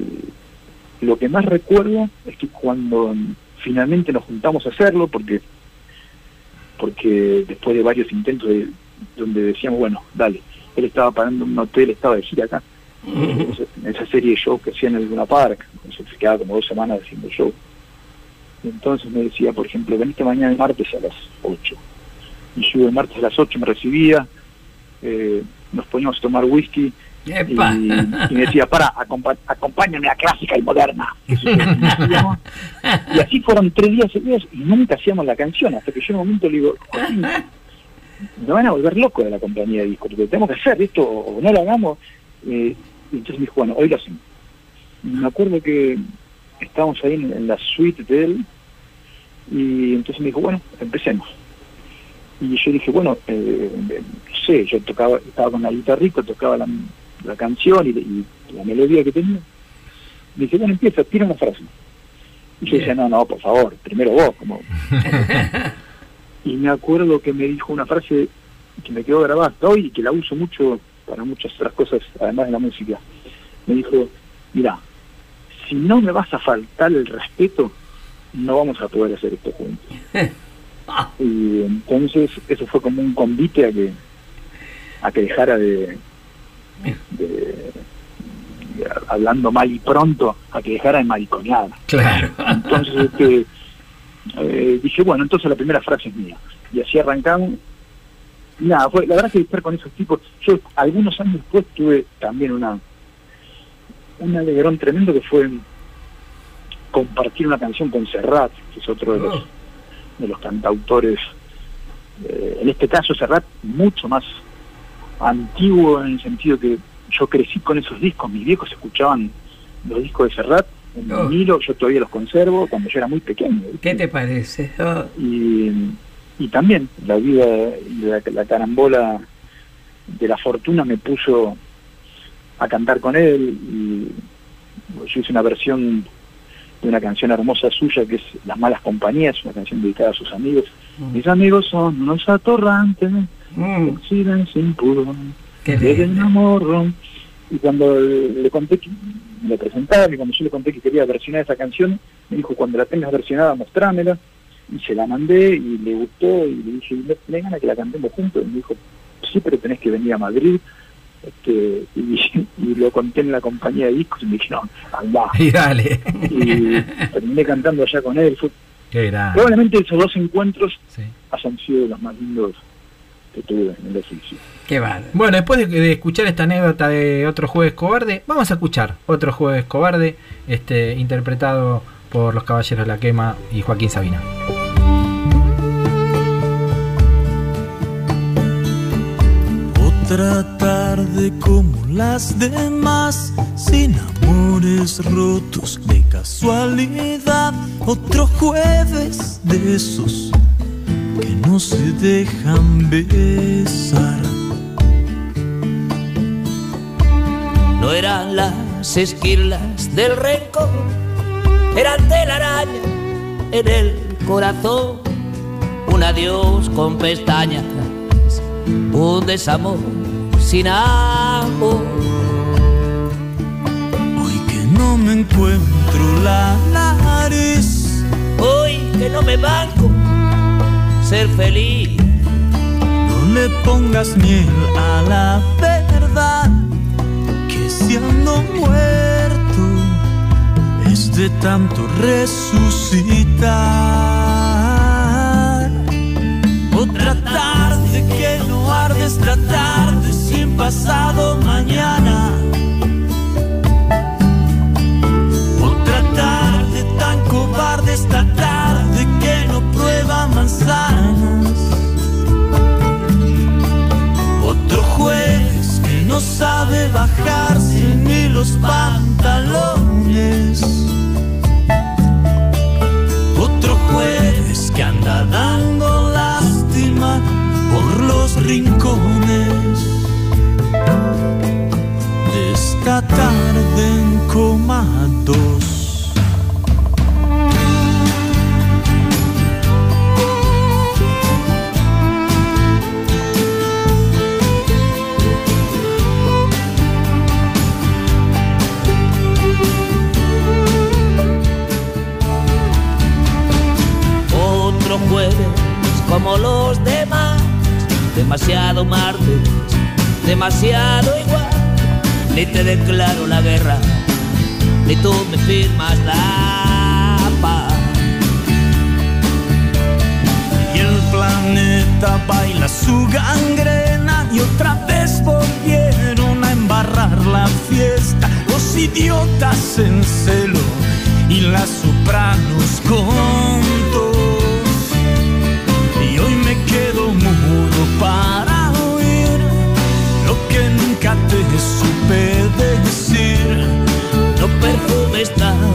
lo que más recuerdo es que cuando finalmente nos juntamos a hacerlo, porque porque después de varios intentos de, donde decíamos, bueno, dale, él estaba pagando un hotel, estaba de gira acá, esa, esa serie de shows que hacían en el Luna Park, se quedaba como dos semanas haciendo show. Y entonces me decía, por ejemplo, veniste mañana el martes a las 8. Y yo el martes a las 8, me recibía, eh, nos poníamos a tomar whisky ¡Epa! y me decía, para, acompáñame a clásica y moderna. Y Y así fueron tres días seguidos y nunca hacíamos la canción, hasta que yo en un momento le digo, me van a volver loco de la compañía de discos, porque tenemos que hacer esto o no lo hagamos. Eh, y entonces me dijo, bueno, hoy lo hacemos. Y me acuerdo que estábamos ahí en, en la suite de él Y entonces me dijo, bueno, empecemos. Y yo dije, bueno, eh, no sé, yo tocaba, estaba con la guitarrita, tocaba la, la canción y, y la melodía que tenía. Me dice, bueno, empieza, tira una frase. Y yo decía, no, no, por favor, primero vos, como... y me acuerdo que me dijo una frase que me quedó grabada hasta hoy y que la uso mucho para muchas otras cosas, además de la música. Me dijo, mira, si no me vas a faltar el respeto, no vamos a poder hacer esto juntos. y entonces eso fue como un convite a que a que dejara de, de- de- hablando mal y pronto a que dejara de mariconear. Claro. entonces este, eh, dije bueno entonces la primera frase es mía y así arrancamos nada fue la verdad que estar con esos tipos. Yo algunos años después tuve también una un alegrón tremendo que fue compartir una canción con Serrat que es otro de los de los cantautores eh, en este caso Serrat mucho más antiguo en el sentido que yo crecí con esos discos, mis viejos escuchaban los discos de Serrat en Oh. vinilo, yo todavía los conservo cuando yo era muy pequeño. ¿Qué te parece? Oh, Y, y también la vida y la, la carambola de la fortuna me puso a cantar con él y yo hice una versión de una canción hermosa suya que es Las malas compañías, una canción dedicada a sus amigos. Mis amigos son unos atorrantes, mm, sin pudor, desde un amor. Y cuando le conté que me presentaron y cuando yo le conté que quería versionar esa canción, me dijo, cuando la tengas versionada, mostrámela. Y se la mandé y le gustó y le dije, ¿le le gana que la cantemos juntos? Y me dijo, sí, pero tenés que venir a Madrid. Este, y, y lo conté en la compañía de discos y me dije, no, andá. Y dale. Y terminé cantando allá con él. Fue- probablemente esos dos encuentros Sí. hayan sido los más lindos que tuve en el oficio. Qué bárbaro. Bueno, después de, de escuchar esta anécdota de otro jueves cobarde, vamos a escuchar otro jueves cobarde, este, interpretado por los Caballeros de la Quema y Joaquín Sabina. Otra tarde como las demás, sin amores rotos de casualidad. Otro jueves de esos que no se dejan besar. No eran las esquirlas del rencor, eran telaraña en el corazón. Un adiós con pestañas, un desamor sin amor. Hoy que no me encuentro la nariz, Hoy que no me banco ser feliz, no le pongas miel a la verdad. Que si ando muerto es de tanto resucitar. Otra tarde que no arde esta tarde sin pasado mañana. Otra tarde tan cobarde esta tarde que no prueba manzanas. No sabe bajarse ni los pantalones. Otro jueves que anda dando lástima por los rincones de declaro la guerra, ni tú me firmas la paz. Y el planeta baila su gangrena y otra vez volvieron a embarrar la fiesta. Los idiotas en celo y las sopranos con tos. Y hoy me quedo mudo para oír lo que nunca te supe. No perfumes tanto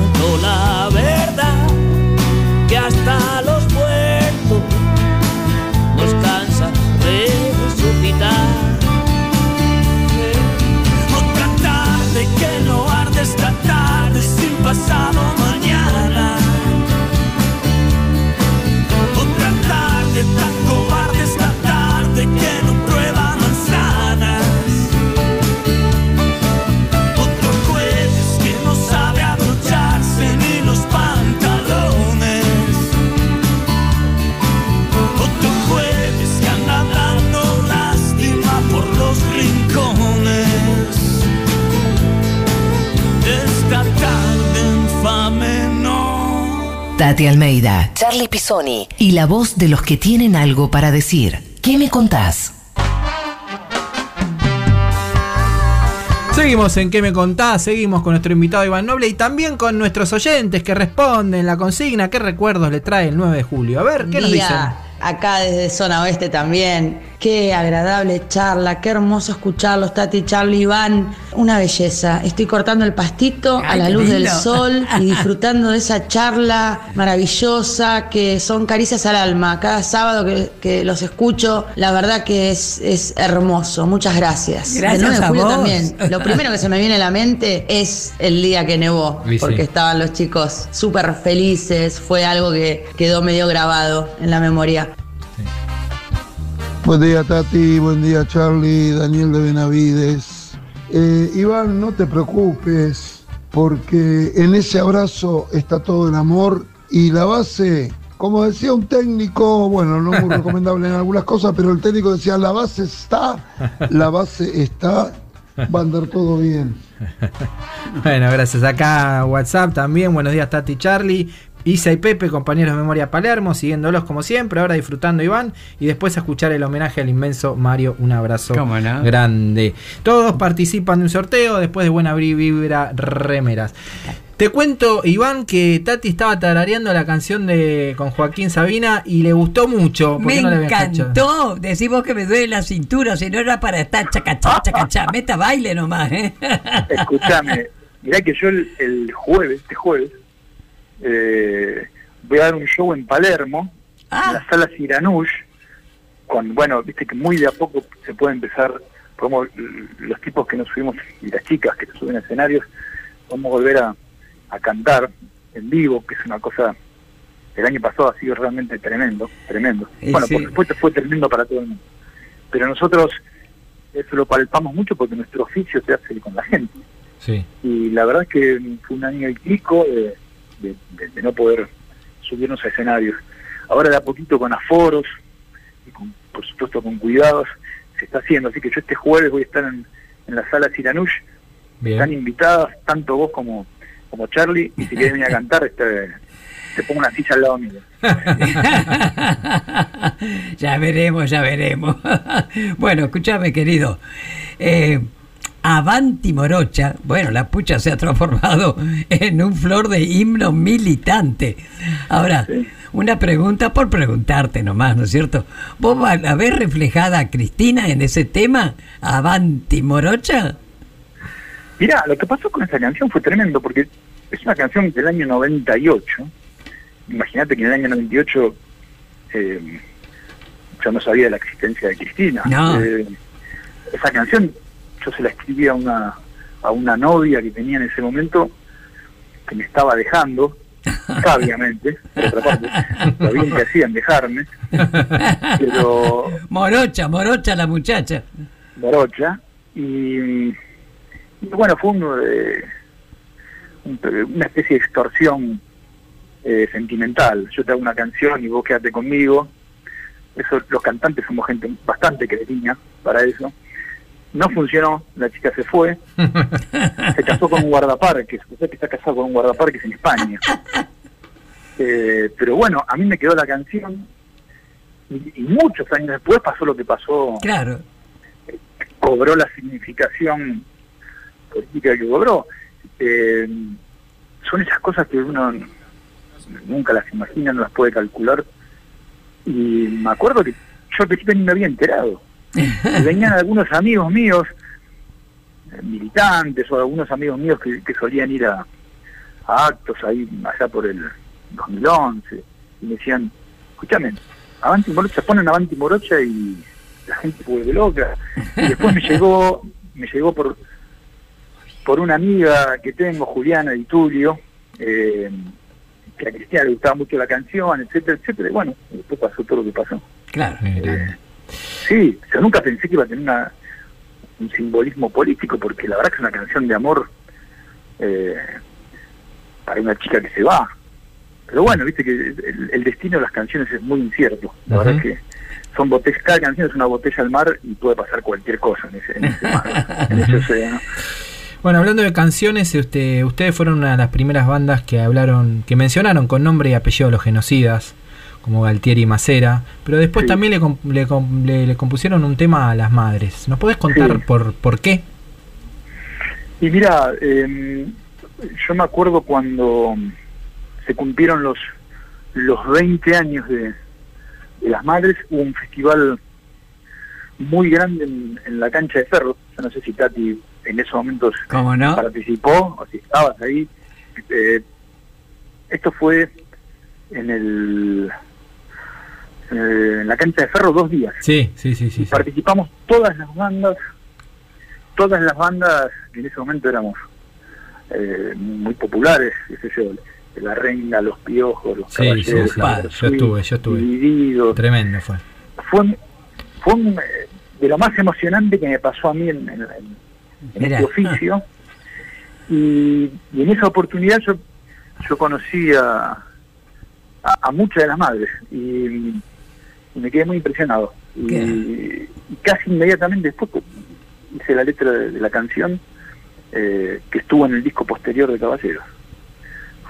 Tati Almeida, Charlie Pisoni y la voz de los que tienen algo para decir. ¿Qué me contás? Seguimos en ¿Qué me contás? Seguimos con nuestro invitado Iván Noble y también con nuestros oyentes que responden la consigna. ¿Qué recuerdos le trae el 9 de julio? A ver, ¿qué nos dicen? Acá desde Zona Oeste también. Qué agradable charla, qué hermoso escucharlos, Tati, Charlie, Iván. Una belleza. Estoy cortando el pastito a la luz del sol y disfrutando de esa charla maravillosa que son caricias al alma. Cada sábado que, que los escucho, la verdad que es, es hermoso. Muchas gracias. Gracias el 9 de a julio vos. también. Lo primero que se me viene a la mente es el día que nevó, sí. porque estaban los chicos súper felices. Fue algo que quedó medio grabado en la memoria. Buen día Tati, buen día Charlie, Daniel de Benavides. Eh, Iván, no te preocupes, porque en ese abrazo está todo el amor y la base, como decía un técnico, bueno, no muy recomendable en algunas cosas, pero el técnico decía, la base está, la base está, va a andar todo bien. Bueno, gracias. Acá WhatsApp también. Buenos días, Tati Charlie. Isa y Pepe, compañeros de Memoria Palermo, siguiéndolos como siempre, ahora disfrutando Iván y después a escuchar el homenaje al inmenso Mario. Un abrazo ¿Cómo no? grande. Todos participan de un sorteo después de Buena Vibra Remeras. Te cuento, Iván, que Tati estaba tarareando la canción de con Joaquín Sabina y le gustó mucho. ¿Por Me no encantó. Decimos que me duele la cintura, si no era para estar chacachá, chacachá. Meta baile nomás, ¿eh? Escúchame, mirá que yo el, el jueves, este jueves, eh, voy a dar un show en Palermo, en la sala Siranush, con, bueno, viste que muy de a poco se puede empezar, como los tipos que nos subimos y las chicas que se suben a escenarios, vamos a volver a, a cantar en vivo, que es una cosa, el año pasado ha sido realmente tremendo, tremendo. Y bueno, sí. por supuesto fue tremendo para todo el mundo. Pero nosotros eso lo palpamos mucho porque nuestro oficio se hace con la gente Sí. y la verdad es que fue un año y pico de, de- de- de no poder subirnos a escenarios. Ahora de a poquito con aforos y con, por supuesto con cuidados se está haciendo, así que yo este jueves voy a estar en, en la sala Siranush, están invitadas tanto vos como, como Charlie, y si querés venir a cantar, este, te pongo una silla al lado mío. ya veremos, ya veremos. bueno, escúchame, querido. Eh, Avanti Morocha, bueno, la pucha se ha transformado en un flor de himno militante. Ahora, una pregunta por preguntarte nomás, ¿no es cierto? ¿Vos va- la ves reflejada a Cristina en ese tema? Avanti Morocha. Mirá, lo que pasó con esa canción fue tremendo, porque es una canción del año 98. Imagínate que en el año 98 eh, yo no sabía de la existencia de Cristina. No. Eh, esa canción yo se la escribí a una, a una novia que tenía en ese momento que me estaba dejando, sabiamente, por otra parte, lo bien que hacían dejarme, pero Morocha, Morocha la muchacha. Morocha y, y bueno fue uno de- un- una especie de extorsión eh, sentimental. Yo te hago una canción y vos quédate conmigo. Eso los cantantes somos gente bastante cretina para eso no funcionó la chica se fue se casó con un guardaparques usted que está casado con un guardaparques en España Eh, pero bueno a mí me quedó la canción y, y muchos años después pasó lo que pasó Claro. cobró la significación política que cobró. Eh, son esas cosas que uno nunca las imagina, no las puede calcular. Y me acuerdo que yo al principio ni me había enterado. Y venían algunos amigos míos, eh, militantes o algunos amigos míos que, que solían ir a, a actos ahí allá por el 2011 y me decían, escúchame, Avanti Morocha, ponen Avanti Morocha y la gente vuelve loca. Y después me llegó, me llegó por por una amiga que tengo, Juliana Di Tulio, eh, que a Cristina le gustaba mucho la canción, etcétera, etcétera. Y bueno, después pasó todo lo que pasó. Claro. Eh, sí, yo nunca pensé que iba a tener una, un simbolismo político, porque la verdad que es una canción de amor eh, para una chica que se va. Pero bueno, viste que el, el destino de las canciones es muy incierto. La verdad Ujú. es que son botellas, cada canción es una botella al mar y puede pasar cualquier cosa en ese, en ese mar, en ese océano. Bueno, hablando de canciones, este, ustedes fueron una de las primeras bandas que hablaron, que mencionaron con nombre y apellido a los genocidas, como Galtieri y Macera, pero después Sí. también le, le le- le compusieron un tema a las madres. ¿Nos podés contar Sí. por, por qué? Y mira, eh, yo me acuerdo cuando se cumplieron los los 20 años de, de las madres, hubo un festival muy grande en, en la cancha de Ferro. Yo no sé si Tati en esos momentos participó o si estabas ahí. Eh, esto fue en el eh, en la cancha de Ferro dos días. Sí, sí, sí, sí. Participamos todas las bandas, todas las bandas que en ese momento éramos eh, muy populares, qué sé yo, La Renga, Los Piojos, Los Sí, Caballeros, sí. Yo estuve, yo estuve. Divididos. Tremendo fue. Fue, fue un, eh, de lo más emocionante que me pasó a mí en, en- en- este oficio. Y, y en esa oportunidad yo, yo conocí a, a, a muchas de las madres y me quedé muy impresionado. Y, casi inmediatamente después hice la letra de, de la canción eh, que estuvo en el disco posterior de Caballeros.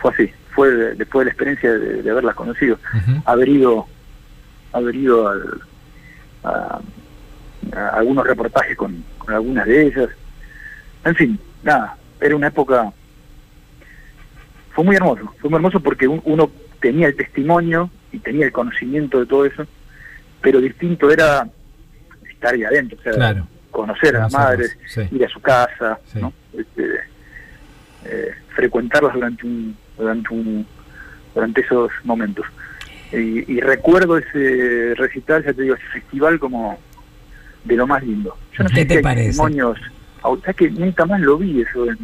Fue así, fue de- después de la experiencia de, de haberlas conocido, Ujú. haber ido, haber ido al- a, a algunos reportajes con, con algunas de ellas. En fin, nada, era una época... Fue muy hermoso, fue muy hermoso porque un- uno tenía el testimonio y tenía el conocimiento de todo eso, pero distinto era estar ahí adentro, o sea, Claro. conocer a las madres, sí. ir a su casa, Sí. ¿no? Este, eh, frecuentarlas durante un, durante un, durante esos momentos. Y, y recuerdo ese recital, ya te digo, ese festival como de lo más lindo. Yo no ¿Qué sé te si parece? testimonios, sea que nunca más lo vi eso. en-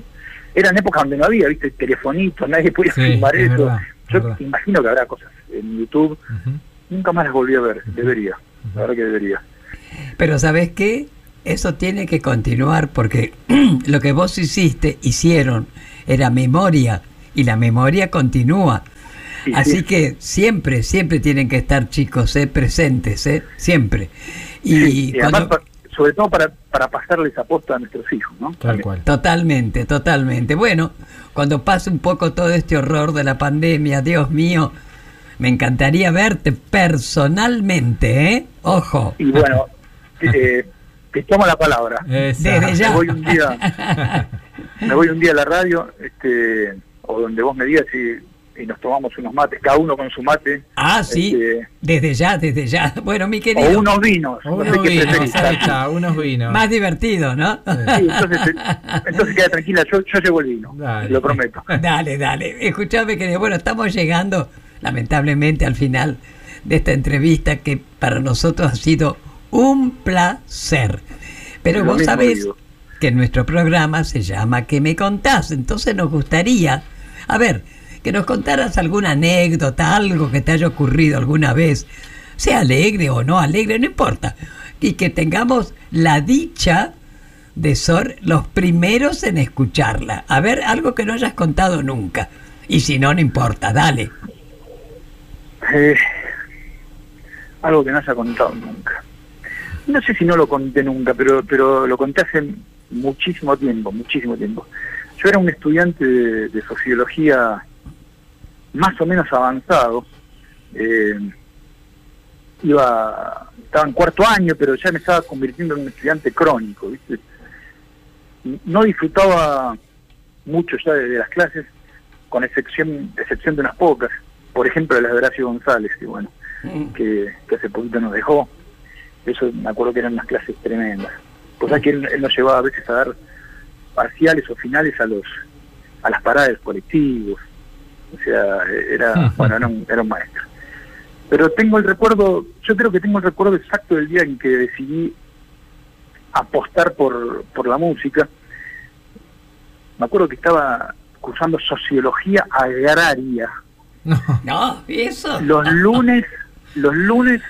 eran épocas donde no había, viste, telefonito, nadie podía Sí, filmar es eso. verdad, es Yo verdad. imagino que habrá cosas en YouTube. Nunca más las volví a ver, debería, la verdad que debería. Pero ¿sabes qué? Eso tiene que continuar porque lo que vos hiciste, hicieron, era memoria y la memoria continúa. Sí, Así sí. que siempre, siempre tienen que estar chicos, ¿eh? presentes, ¿eh? siempre. Y, Sí, y además, cuando- pa- sobre todo para, para pasarles aposta a nuestros hijos, ¿no? Tal cual. Totalmente, totalmente. Bueno, cuando pase un poco todo este horror de la pandemia, Dios mío, me encantaría verte personalmente, ¿eh? Ojo. Y bueno, eh, te tomo la palabra. Esa. Desde ya. Me voy un día, me voy un día a la radio, este, o donde vos me digas y, y nos tomamos unos mates, cada uno con su mate. Ah, sí, Este, desde ya, desde ya. Bueno, mi o querido, unos vinos. no sé Unos qué vinos, está, unos vinos. más divertido, ¿no? Sí, entonces, eh, entonces queda tranquila, yo, yo llevo el vino, Dale. lo prometo. Dale, dale. Escuchame, querido. Bueno, estamos llegando, lamentablemente, al final de esta entrevista que para nosotros ha sido un placer. Pero Lo vos sabés digo. que nuestro programa se llama ¿Qué me contás? Entonces nos gustaría, a ver, que nos contaras alguna anécdota, algo que te haya ocurrido alguna vez, sea alegre o no alegre, no importa. Y que tengamos la dicha de ser los primeros en escucharla. A ver, algo que no hayas contado nunca. Y si no, no importa, dale. Eh, algo que no haya contado nunca. No sé si no lo conté nunca, pero, pero lo conté hace muchísimo tiempo, muchísimo tiempo. Yo era un estudiante de, sociología más o menos avanzado. eh, iba, estaba en cuarto año, pero ya me estaba convirtiendo en un estudiante crónico, ¿viste? No disfrutaba mucho ya de, de las clases, con excepción, excepción de unas pocas. Por ejemplo, de las de Horacio González, que bueno, que, que hace poquito nos dejó. Eso me acuerdo que eran unas clases tremendas. Cosa que él, él nos llevaba a veces a dar parciales o finales a los a las paradas de colectivos. O sea, era, bueno, era un, era un maestro. Pero tengo el recuerdo, yo creo que tengo el recuerdo exacto del día en que decidí apostar por, por la música. Me acuerdo que estaba cursando sociología agraria. No, eso. Los lunes, los lunes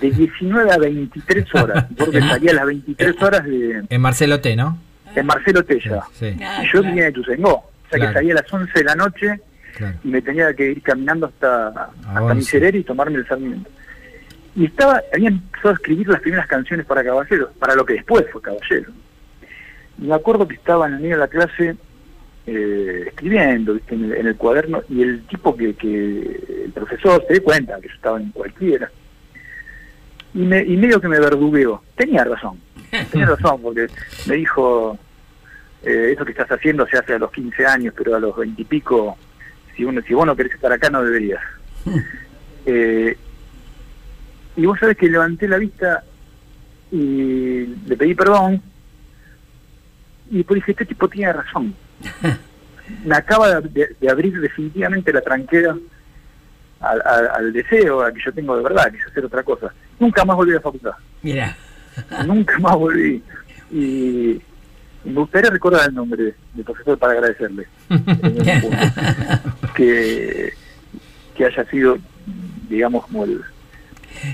de 19 a 23 horas, porque salía a las 23 horas de, En Marcelo T, ¿no? en Marcelo Tella. Sí, Ah, Y yo claro. venía de Tuzengó, o sea Claro. que salía a las 11 de la noche claro. y me tenía que ir caminando hasta, hasta 11. Miserere y tomarme el Sarmiento. Y estaba, había empezado a escribir las primeras canciones para Caballeros, para lo que después fue Caballero. me acuerdo que estaba en el medio de la clase eh, escribiendo ¿viste? En, el, en el cuaderno y el tipo que, que el profesor se dio cuenta que yo estaba en cualquiera y, me, y medio que me verdugueó. Tenía razón, tenía razón porque me dijo, eh, eso que estás haciendo se hace a los 15 años, pero a los 20 y pico, si, uno, si vos no querés estar acá no deberías. Eh, y vos sabés que levanté la vista y le pedí perdón y pues dije, este tipo tiene razón. Me acaba de, de abrir definitivamente la tranquera al, al- al deseo a que yo tengo de verdad, que es hacer otra cosa. Nunca más volví a la facultad. Mira. Nunca más volví. Y, y me gustaría recordar el nombre del profesor para agradecerle. punto. que, que haya sido, digamos, como el,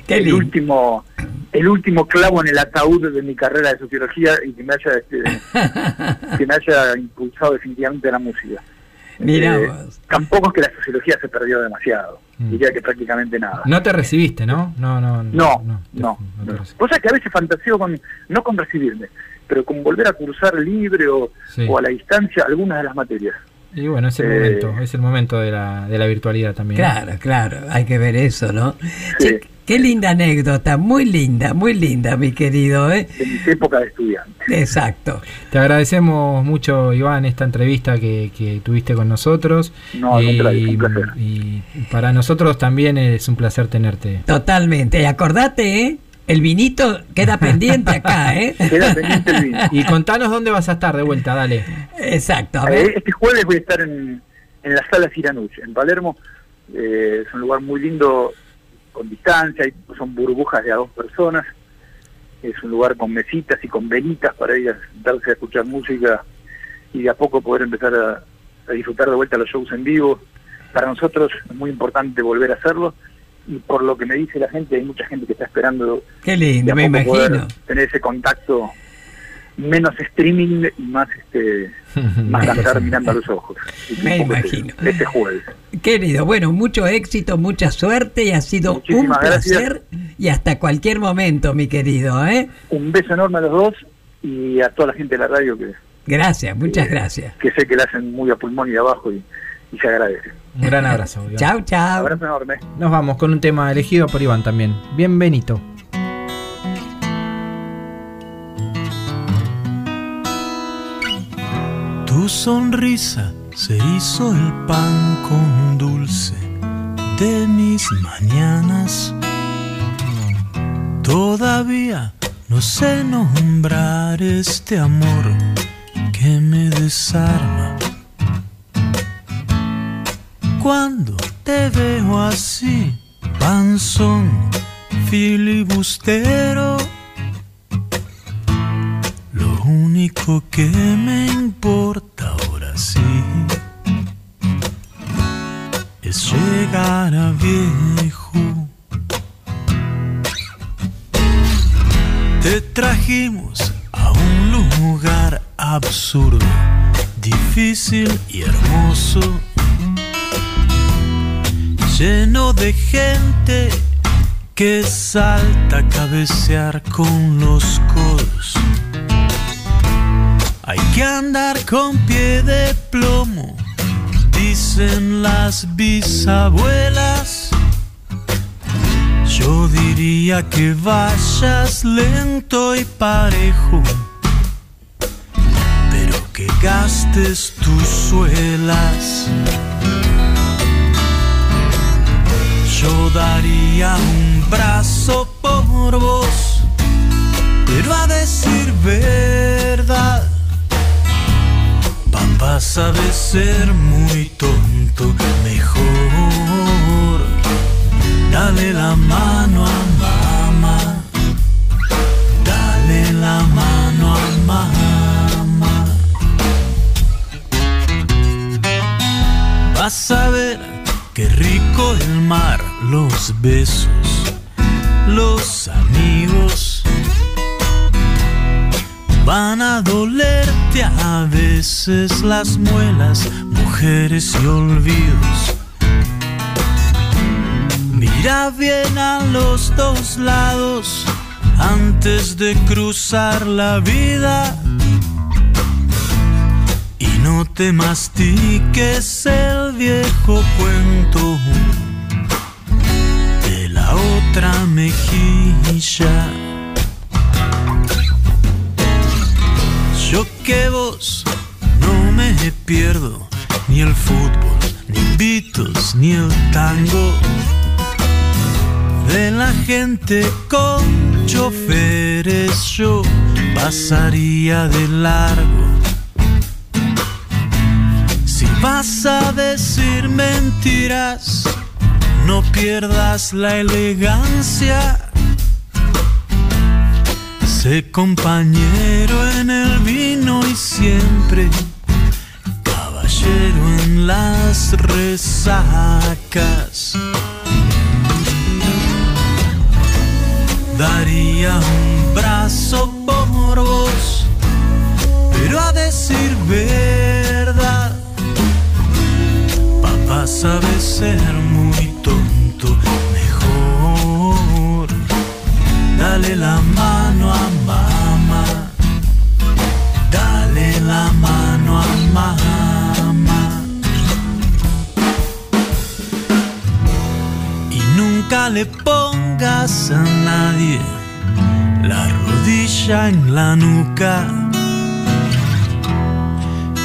Qué el lindo. último el último clavo en el ataúd de mi carrera de sociología y que me haya este, que me haya impulsado definitivamente la música. Mira Eh, vos. tampoco es que la sociología se perdió demasiado, diría que prácticamente nada. No te recibiste, ¿no? No, no. No, no, no. Cosa que a veces fantaseo con, no con recibirme, pero con volver a cursar libre o, Sí. o a la distancia algunas de las materias. Y bueno, es el Eh, momento, es el momento de la, de la virtualidad también. Claro, claro, hay que ver eso, ¿no? Che, qué linda anécdota, muy linda, muy linda, mi querido, ¿eh? De mis épocas de estudiante. Exacto. Te agradecemos mucho, Iván, esta entrevista que, que tuviste con nosotros. No, contrario, y, un placer. y para nosotros también es un placer tenerte. Totalmente. Y acordate, ¿eh? El vinito queda pendiente acá, ¿eh? Queda pendiente el vino. Y contanos dónde vas a estar de vuelta, dale. Exacto, a Eh, ver. Este jueves voy a estar en, en la sala Siranuch, en Palermo. Eh, es un lugar muy lindo, con distancia, son burbujas de a dos personas. Es un lugar con mesitas y con velitas para ir a sentarse a escuchar música y de a poco poder empezar a, a disfrutar de vuelta los shows en vivo. Para nosotros es muy importante volver a hacerlo y por lo que me dice la gente, hay mucha gente que está esperando Qué lindo, me imagino. tener ese contacto menos streaming y más este más cantar mirando a los ojos. Me imagino. Este jueves. Querido, bueno, mucho éxito, mucha suerte y ha sido un placer y hasta cualquier momento, mi querido, ¿eh? Un beso enorme a los dos y a toda la gente de la radio que, Gracias, muchas gracias. que sé que la hacen muy a pulmón y de abajo y, y se agradece. Un gran abrazo. Chao, chao. Abrazo enorme. Nos vamos con un tema elegido por Iván también. Bienvenido. Sonrisa se hizo el pan con dulce de mis mañanas. Todavía no sé nombrar este amor que me desarma. Cuando te veo así, panzón, filibustero, lo único que me importa ahora sí es llegar a viejo. Te trajimos a un lugar absurdo, difícil y hermoso, lleno de gente que salta a cabecear con los codos. Hay que andar con pie de plomo, dicen las bisabuelas. Yo diría que vayas lento y parejo, pero que gastes tus suelas. Yo daría un brazo por vos, pero a decir verdad, papá sabe ser muy tonto, mejor dale la mano a mamá, dale la mano a mamá. Vas a ver qué rico el mar, los besos, los amigos. Van a dolerte a veces las muelas, mujeres y olvidos. Mira bien a los dos lados antes de cruzar la vida. No te mastiques el viejo cuento de la otra mejilla. Pierdo ni el fútbol, ni Beatles, ni el tango. De la gente con choferes yo pasaría de largo. Si vas a decir mentiras, no pierdas la elegancia. Sé compañero en el vino y siempre en las resacas. Daría un brazo por vos, pero a decir verdad, papá sabe ser muy tonto. Mejor dale la mano le pongas a nadie la rodilla en la nuca.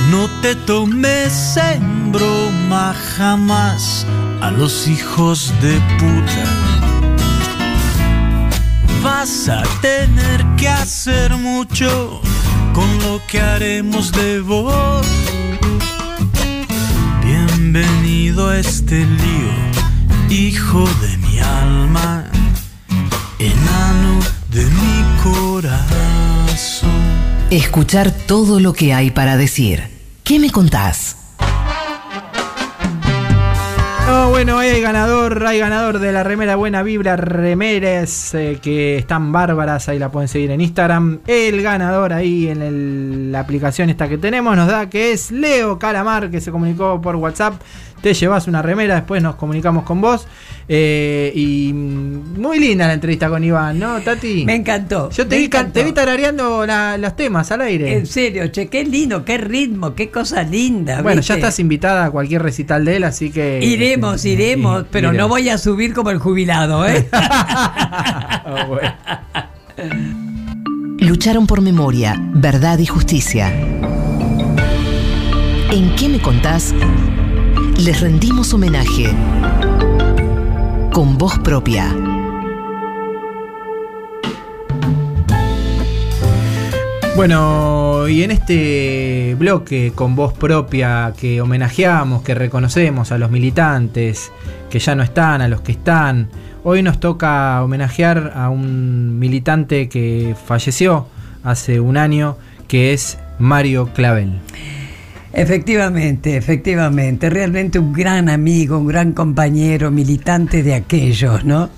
No te tomes en broma jamás a los hijos de puta. Vas a tener que hacer mucho con lo que haremos de vos. Bienvenido a este lío, hijo de alma, enano de mi corazón. Escuchar todo lo que hay para decir. ¿Qué me contás? No, bueno, hay ganador, hay ganador de la remera Buena Vibra Remeres, eh, que están bárbaras, ahí la pueden seguir en Instagram. El ganador ahí en el- la aplicación esta que tenemos nos da que es Leo Calamar, que se comunicó por WhatsApp. Te llevas una remera, después nos comunicamos con vos. Eh, y muy linda la entrevista con Iván, ¿no, Tati? Me encantó. Yo te vi, encantó. te vi tarareando la- los temas al aire. En serio, che, qué lindo, qué ritmo, qué cosa linda. bueno, ¿viste? ya estás invitada a cualquier recital de él, así que... Iremos, iremos, I- pero no iremos. voy a subir como el jubilado, ¿eh? Ah, bueno. Lucharon por memoria, verdad y justicia. ¿En qué me contás? Les rendimos homenaje con voz propia. Bueno, y en este bloque con voz propia que homenajeamos, que reconocemos a los militantes que ya no están, a los que están, hoy nos toca homenajear a un militante que falleció hace un año, que es Mario Clavel. Efectivamente, efectivamente, realmente un gran amigo, un gran compañero, militante de aquellos, ¿no?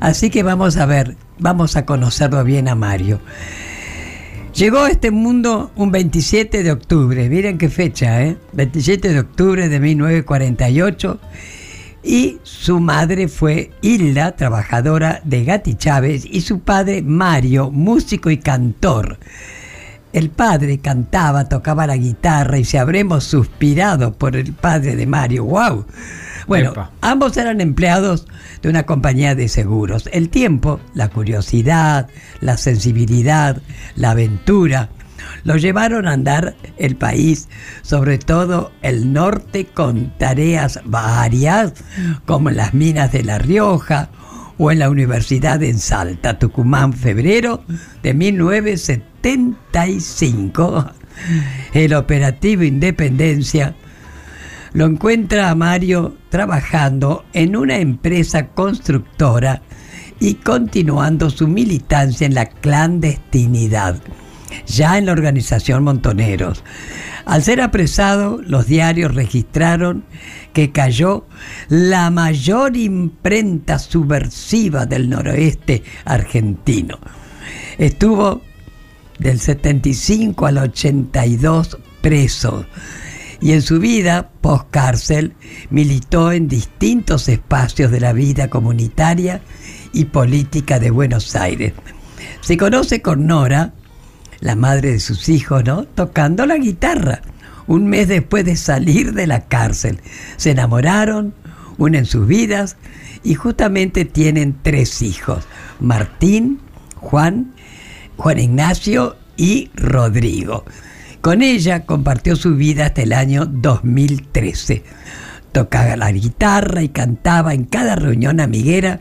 Así que vamos a ver, vamos a conocerlo bien a Mario. Llegó a este mundo un 27 de octubre, miren qué fecha, ¿eh? 27 de octubre de 1948 y su madre fue Hilda, trabajadora de Gati Chávez, y su padre Mario, músico y cantor. El padre cantaba, tocaba la guitarra y si habremos suspirado por el padre de Mario, wow. Bueno, Epa. ambos eran empleados de una compañía de seguros. El tiempo, la curiosidad, la sensibilidad, la aventura, lo llevaron a andar el país, sobre todo el norte, con tareas varias, como en las minas de La Rioja o en la Universidad en Salta, Tucumán, febrero de 1975. El operativo Independencia lo encuentra a Mario trabajando en una empresa constructora y continuando su militancia en la clandestinidad, ya en la organización Montoneros. Al ser apresado, los diarios registraron que cayó la mayor imprenta subversiva del noroeste argentino. Estuvo del 75 al 82 preso y en su vida post-cárcel militó en distintos espacios de la vida comunitaria y política de Buenos Aires. Se conoce con Nora, la madre de sus hijos, ¿no? Tocando la guitarra, un mes después de salir de la cárcel. Se enamoraron, unen sus vidas y justamente tienen tres hijos, Martín, Juan, Juan Ignacio y Rodrigo. Con ella compartió su vida hasta el año 2013. Tocaba la guitarra y cantaba en cada reunión amiguera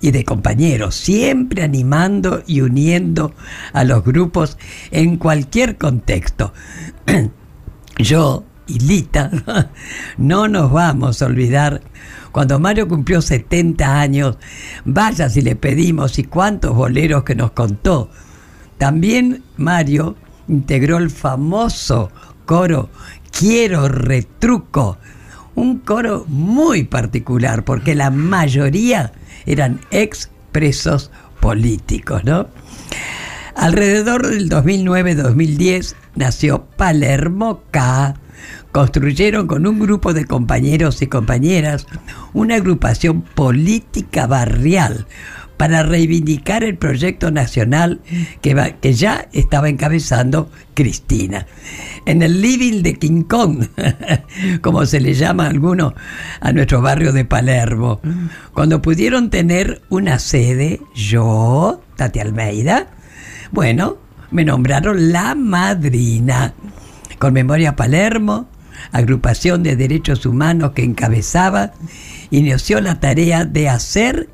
y de compañeros, siempre animando y uniendo a los grupos en cualquier contexto. Yo y Lita no nos vamos a olvidar cuando Mario cumplió 70 años, vaya si le pedimos y cuántos boleros que nos contó. También Mario integró el famoso coro Quiero Retruco, un coro muy particular porque la mayoría eran expresos políticos, ¿no? Alrededor del 2009-2010 nació Palermo K. Construyeron con un grupo de compañeros y compañeras una agrupación política barrial para reivindicar el proyecto nacional que, va- que ya estaba encabezando Cristina. En el living de King Kong, como se le llama a alguno a nuestro barrio de Palermo, cuando pudieron tener una sede, yo, Tati Almeida, bueno, me nombraron la madrina. Con Memoria Palermo, agrupación de derechos humanos que encabezaba, inició la tarea de hacer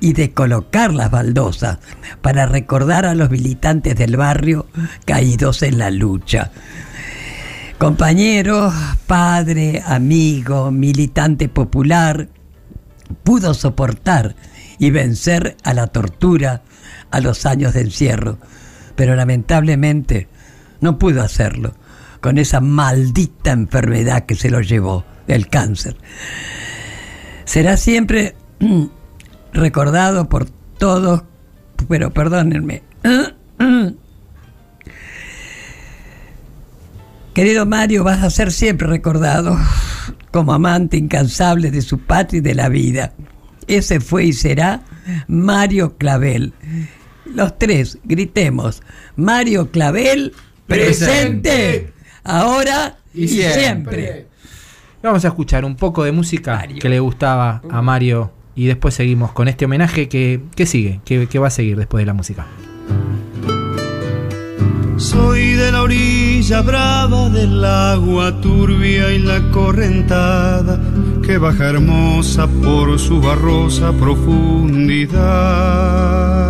y de colocar las baldosas para recordar a los militantes del barrio caídos en la lucha. Compañero, padre, amigo, militante popular, pudo soportar y vencer a la tortura, a los años de encierro, pero lamentablemente no pudo hacerlo con esa maldita enfermedad que se lo llevó, el cáncer. Será siempre recordado por todos, pero perdónenme. Querido Mario, vas a ser siempre recordado como amante incansable de su patria y de la vida. Ese fue y será Mario Clavel. Los tres, gritemos, Mario Clavel, presente, ahora y, siempre. Vamos a escuchar un poco de música que le gustaba a Mario y después seguimos con este homenaje que, que sigue, que, que va a seguir después de la música. Soy de la orilla brava del agua turbia y la correntada que baja hermosa por su barrosa profundidad.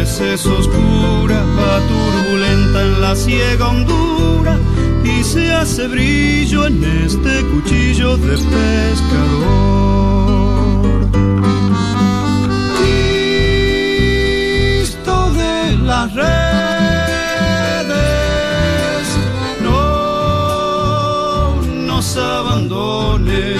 Veces oscura, va turbulenta en la ciega hondura y se hace brillo en este cuchillo de pescador. Cristo de las redes, no nos abandones.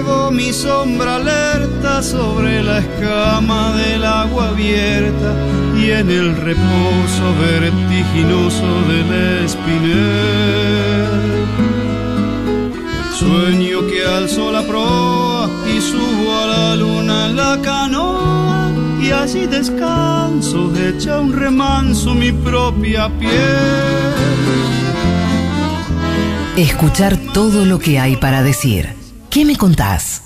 Llevo mi sombra alerta sobre la escama del agua abierta y en el reposo vertiginoso del espinel. Sueño que alzo la proa y subo a la luna la canoa y así descanso hecha un remanso mi propia piel. Escuchar todo lo que hay para decir. ¿Qué me contás?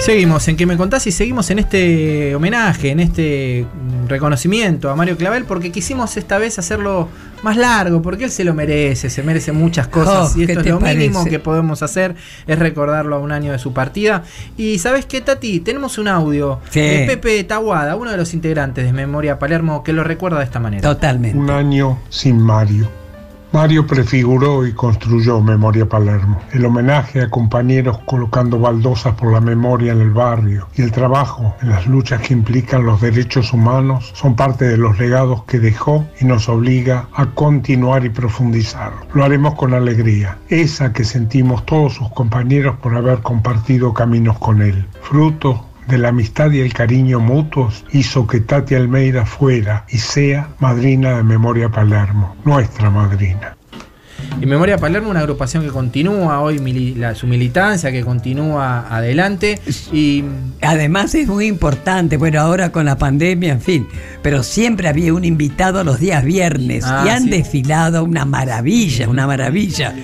Seguimos en que me contás y seguimos en este homenaje, en este reconocimiento a Mario Clavel, porque quisimos esta vez hacerlo más largo, porque él se lo merece, se merece muchas cosas Oh, y ¿qué esto es lo mínimo que podemos hacer, es recordarlo a un año de su partida. Y sabes qué, Tati, tenemos un audio Sí. de Pepe Taguada, uno de los integrantes de Memoria Palermo, que lo recuerda de esta manera. Totalmente. Un año sin Mario. Mario prefiguró y construyó Memoria Palermo. El homenaje a compañeros colocando baldosas por la memoria en el barrio y el trabajo en las luchas que implican los derechos humanos son parte de los legados que dejó y nos obliga a continuar y profundizar. Lo haremos con alegría, esa que sentimos todos sus compañeros por haber compartido caminos con él. Fruto de la amistad y el cariño mutuos hizo que Tati Almeida fuera y sea madrina de Memoria Palermo, nuestra madrina. Y Memoria Palermo, una agrupación que continúa hoy mili- la- su militancia, que continúa adelante. Y Además es muy importante, bueno, ahora con la pandemia, en fin, pero siempre había un invitado los días viernes Ah, y han sí. desfilado una maravilla, una maravilla.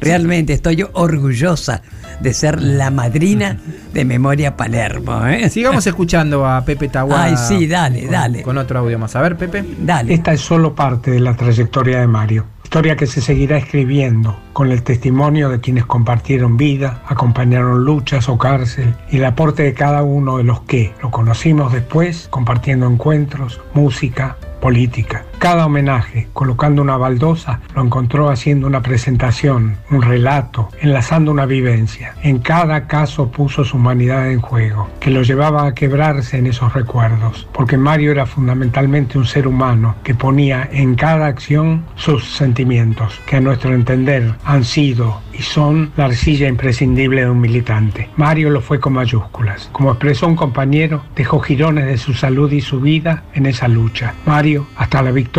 Realmente estoy orgullosa de ser la madrina de Memoria Palermo. ¿eh? sigamos escuchando a Pepe Taguada. Ay, sí, dale, con- dale. Con otro audio más. A ver, Pepe. Dale. Esta es solo parte de la trayectoria de Mario. Historia que se seguirá escribiendo con el testimonio de quienes compartieron vida, acompañaron luchas o cárcel y el aporte de cada uno de los que lo conocimos después, compartiendo encuentros, música, política. Cada homenaje, colocando una baldosa, lo encontró haciendo una presentación, un relato, enlazando una vivencia. En cada caso puso su humanidad en juego, que lo llevaba a quebrarse en esos recuerdos, porque Mario era fundamentalmente un ser humano que ponía en cada acción sus sentimientos, que a nuestro entender han sido y son la arcilla imprescindible de un militante. Mario lo fue con mayúsculas. Como expresó un compañero, dejó girones de su salud y su vida en esa lucha. Mario, hasta la victoria,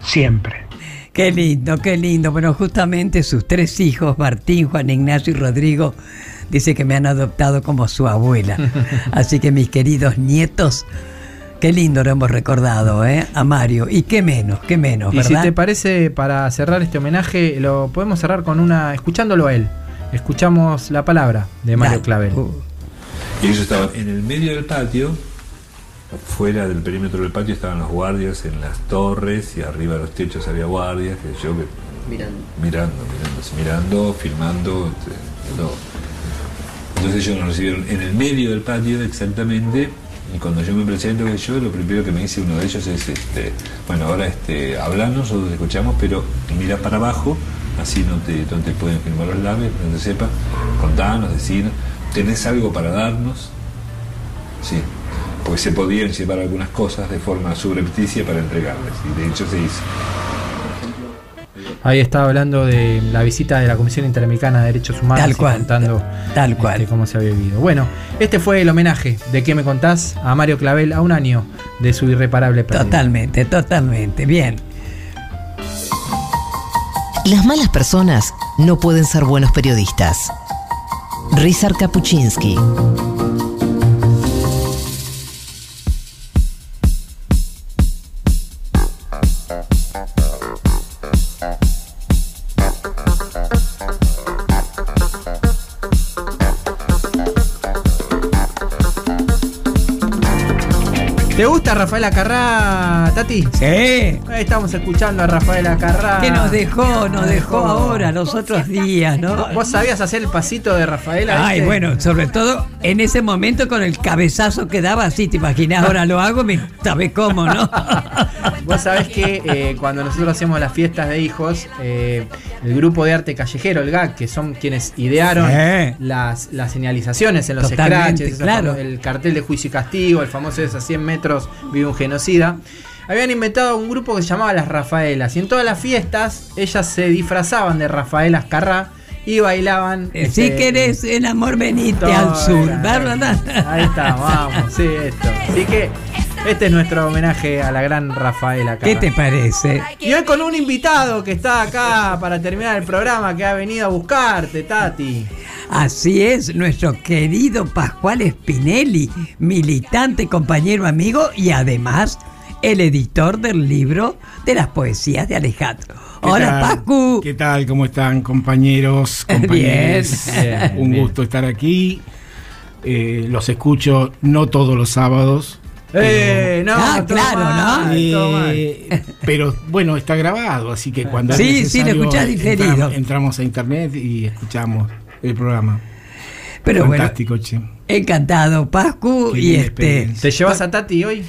siempre. Qué lindo, qué lindo. Bueno, justamente sus tres hijos, Martín, Juan Ignacio y Rodrigo, dice que me han adoptado como su abuela. Así que mis queridos nietos, qué lindo lo hemos recordado, ¿eh? A Mario. Y qué menos, qué menos, Y ¿verdad? si te parece, para cerrar este homenaje, lo podemos cerrar con una. escuchándolo a él. Escuchamos la palabra de Mario Dale. Clavel. Uh, Y ellos estaban en el medio del patio, fuera del perímetro del patio estaban los guardias en las torres y arriba de los techos había guardias, que yo que Mirando. mirando, mirando, mirando, filmando, este, todo. Entonces ellos nos recibieron en el medio del patio exactamente, y cuando yo me presento que yo, lo primero que me dice uno de ellos es este, bueno ahora este, hablanos, nosotros te escuchamos, pero mira para abajo, así no te, no te pueden filmar los labios, no te sepa, contanos, decinos, ¿tenés algo para darnos? Sí, porque se podían llevar algunas cosas de forma subrepticia para entregarles, y de hecho se hizo. Ahí estaba hablando de la visita de la Comisión Interamericana de Derechos Humanos Tal y cual, contando tal este, cual. cómo se había vivido. Bueno, este fue el homenaje de ¿Qué me contás? a Mario Clavel a un año de su irreparable pérdida. Totalmente, totalmente. Bien. Las malas personas no pueden ser buenos periodistas. Rizar Kapuczynski. ¿Te gusta Rafael Acarrá, Tati? Sí. Ahí estamos escuchando a Rafael Acarrá. Que nos dejó, nos dejó ahora, los otros días, ¿no? ¿Vos sabías hacer el pasito de Rafael? Ay, este? bueno, sobre todo en ese momento con el cabezazo que daba así, te imaginas, ahora lo hago, me sabés cómo, ¿no? Vos sabés que eh, cuando nosotros hacemos las fiestas de hijos, eh, el grupo de arte callejero, el GAC, que son quienes idearon Sí. las, las señalizaciones en los Totalmente, scratches, claro. el cartel de juicio y castigo, el famoso es a 100 metros vive un genocida. Habían inventado un grupo que se llamaba Las Rafaelas y en todas las fiestas ellas se disfrazaban de Rafaelas Carrá y bailaban. Si este, querés el amor, venite al sur. ¿verdad? Ahí está, vamos, sí, esto. Así que este es nuestro homenaje a la gran Rafaela Carrá. ¿Qué te parece? Y hoy con un invitado que está acá para terminar el programa, que ha venido a buscarte, Tati. Así es, nuestro querido Pascual Spinelli, militante, compañero, amigo y además el editor del libro de las poesías de Alejandro. ¿Qué Hola, tal? Pacu. ¿Qué tal? ¿Cómo están, compañeros, Bien. compañeros? Bien, Un bien. gusto estar aquí. Eh, los escucho no todos los sábados. Eh, no, Ah, claro, mal, Eh, todo mal. pero bueno, está grabado, así que cuando es Sí, sí, lo escuchás diferido. entramos, entramos a internet y escuchamos el programa. Pero bueno, Fantástico, che. encantado, Pascu. Qué Y este. ¿Te llevas a Tati hoy?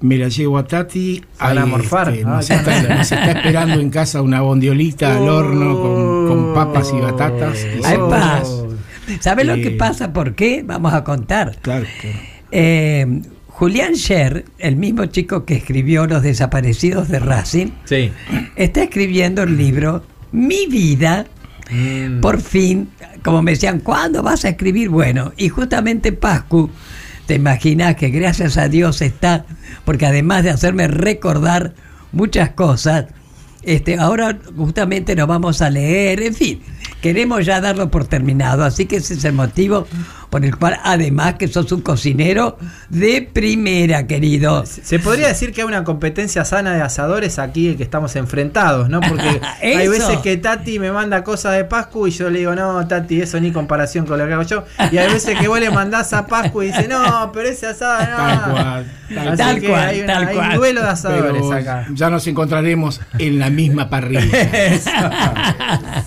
Me la llevo a Tati. van a morfar. este, Ah, nos, qué está, nos está esperando en casa una bondiolita al horno con, con papas y batatas. y Ay. ¿Sabes lo Eh, que pasa? ¿Por qué? Vamos a contar. Claro, claro. Eh, Julián Scher, el mismo chico que escribió Los desaparecidos de Racing, Sí. está escribiendo el libro Mi vida. Mm. Por fin, como me decían, ¿cuándo vas a escribir? Bueno, y justamente Pascu, te imaginas que gracias a Dios está, porque además de hacerme recordar muchas cosas, este, ahora justamente nos vamos a leer, en fin, queremos ya darlo por terminado, así que ese es el motivo por el cual, además que sos un cocinero de primera, querido. Se podría decir que hay una competencia sana de asadores aquí que estamos enfrentados, ¿no? Porque hay veces que Tati me manda cosas de Pascu y yo le digo, no, Tati, eso ni comparación con lo que hago yo. Y hay veces que vos le mandás a Pascu y dice, no, pero ese asado no. Tal cual. Tal, Así Tal que cual, hay, una- tal hay cual. un duelo de asadores Pero acá. ya nos encontraremos en la misma parrilla.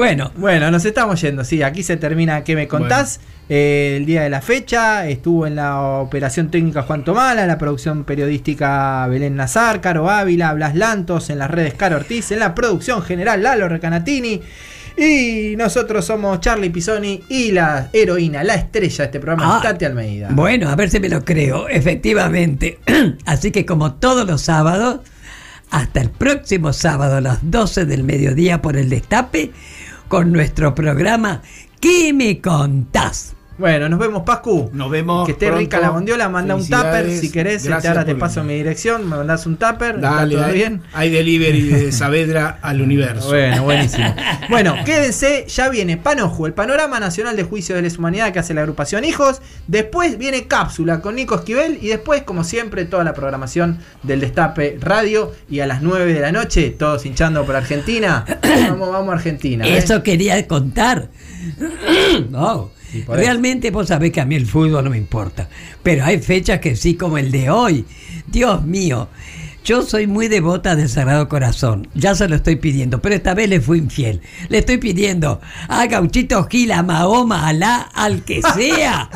Bueno, Bueno, nos estamos yendo, sí, aquí se termina ¿Qué me contás? Eh, el día de la fecha, estuvo en la operación técnica Juan Tomala, en la producción periodística Belén Nazar, Caro Ávila, Blas Lantos, en las redes Caro Ortiz, en la producción general Lalo Recanatini. Y nosotros somos Charlie Pisoni y la heroína, la estrella de este programa, Ah, Tati Almeida. Bueno, a ver si me lo creo, efectivamente. Así que como todos los sábados, hasta el próximo sábado a las 12 del mediodía por el Destape, con nuestro programa ¿Qué me contás? Bueno, nos vemos, Pascu. Nos vemos. Que esté pronto. rica la bondiola, manda un tupper si querés. este, Gracias ahora te paso mi dirección, me mandás un tupper. ¿está Dale, todo hay, bien? hay delivery de Saavedra al universo. Bueno, buenísimo. Bueno, quédense, ya viene Panojo, el panorama nacional de juicio de la humanidad que hace la agrupación Hijos. Después viene Cápsula con Nico Esquivel y después, como siempre, toda la programación del Destape Radio. Y a las 9 de la noche, todos hinchando por Argentina. Vamos, vamos a Argentina. ¿eh? Eso quería contar. no. Realmente vos sabés que a mí el fútbol no me importa. Pero hay fechas que sí, como el de hoy. Dios mío. Yo soy muy devota del Sagrado Corazón. Ya se lo estoy pidiendo, pero esta vez le fui infiel. Le estoy pidiendo a Gauchito Gil, a Mahoma, a Alá, al que sea.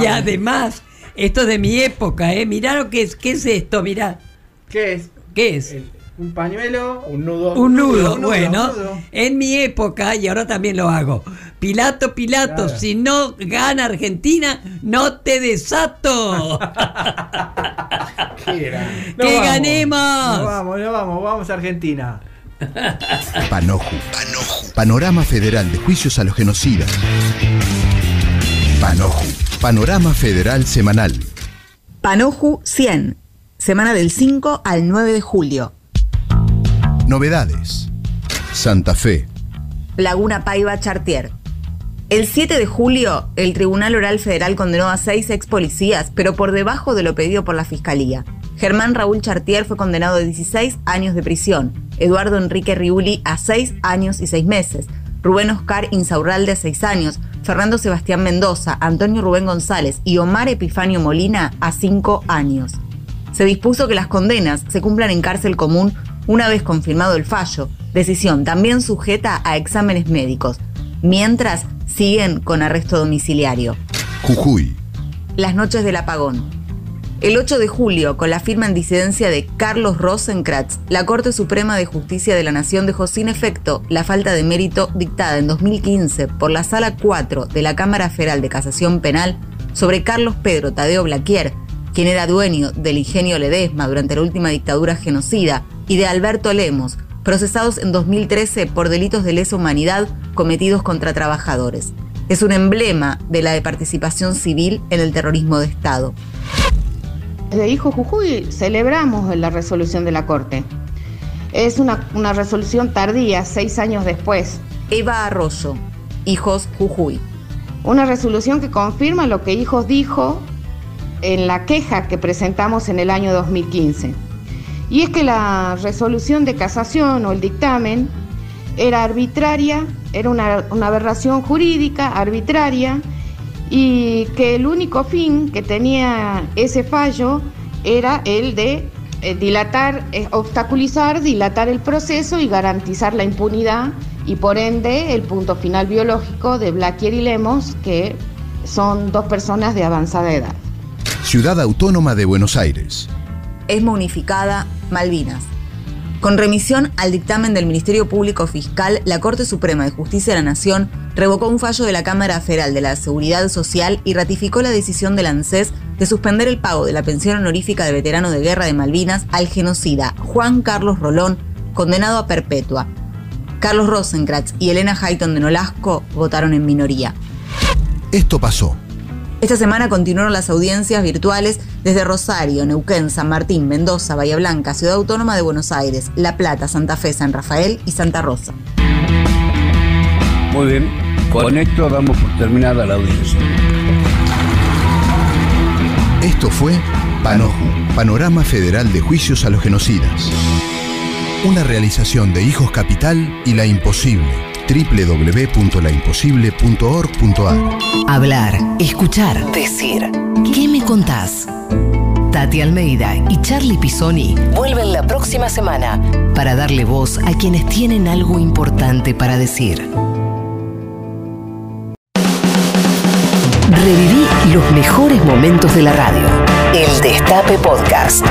y además, esto es de mi época, ¿eh? Mirá lo que es. ¿Qué es esto? Mirá. ¿Qué es? ¿Qué es? Un pañuelo. Un nudo. Un nudo, un nudo, bueno, un nudo. en mi época, y ahora también lo hago. Pilato, Pilato, Claro. si no gana Argentina, no te desato. ¡Que vamos. ganemos! Nos vamos, nos vamos, vamos a Argentina. Panoju. Panorama Federal de Juicios a los Genocidas. Panoju. Panorama Federal Semanal. Panoju 100, semana del 5 al 9 de julio. Novedades. Santa Fe. Laguna Paiva Chartier. El 7 de julio, el Tribunal Oral Federal condenó a seis ex policías, pero por debajo de lo pedido por la Fiscalía. Germán Raúl Chartier fue condenado a 16 años de prisión, Eduardo Enrique Riuli a 6 años y 6 meses, Rubén Oscar Insaurralde a 6 años, Fernando Sebastián Mendoza, Antonio Rubén González y Omar Epifanio Molina a 5 años. Se dispuso que las condenas se cumplan en cárcel común una vez confirmado el fallo, decisión también sujeta a exámenes médicos, mientras siguen con arresto domiciliario. Jujuy. Las noches del apagón. El 8 de julio, con la firma en disidencia de Carlos Rosenkratz, la Corte Suprema de Justicia de la Nación dejó sin efecto la falta de mérito dictada en 2015 por la Sala 4 de la Cámara Federal de Casación Penal sobre Carlos Pedro Tadeo Blaquier, quien era dueño del ingenio Ledesma durante la última dictadura genocida, y de Alberto Lemos, procesados en 2013 por delitos de lesa humanidad cometidos contra trabajadores. Es un emblema de la de participación civil en el terrorismo de Estado. Desde Hijo Jujuy celebramos la resolución de la Corte. Es una, una resolución tardía, seis años después. Eva Arroyo, Hijos Jujuy. Una resolución que confirma lo que Hijos dijo en la queja que presentamos en el año 2015. Y es que la resolución de casación o el dictamen era arbitraria, era una, una aberración jurídica arbitraria y que el único fin que tenía ese fallo era el de eh, dilatar, eh, obstaculizar, dilatar el proceso y garantizar la impunidad y por ende el punto final biológico de Blaquier y Lemos, que son dos personas de avanzada edad. Ciudad Autónoma de Buenos Aires. ESMA Unificada, Malvinas. Con remisión al dictamen del Ministerio Público Fiscal, la Corte Suprema de Justicia de la Nación revocó un fallo de la Cámara Federal de la Seguridad Social y ratificó la decisión del ANSES de suspender el pago de la pensión honorífica de veterano de guerra de Malvinas al genocida Juan Carlos Rolón, condenado a perpetua. Carlos Rosenkratz y Elena Hayton de Nolasco votaron en minoría. Esto pasó. Esta semana continuaron las audiencias virtuales desde Rosario, Neuquén, San Martín, Mendoza, Bahía Blanca, Ciudad Autónoma de Buenos Aires, La Plata, Santa Fe, San Rafael y Santa Rosa. Muy bien, con esto damos por terminada la audiencia. Esto fue Panoju, Panorama Federal de Juicios a los Genocidas. Una realización de Hijos Capital y La Imposible www.laimposible.org.ar Hablar, escuchar, decir. ¿Qué me contás? Tati Almeida y Charlie Pisoni vuelven la próxima semana para darle voz a quienes tienen algo importante para decir. Reviví los mejores momentos de la radio. El Destape Podcast.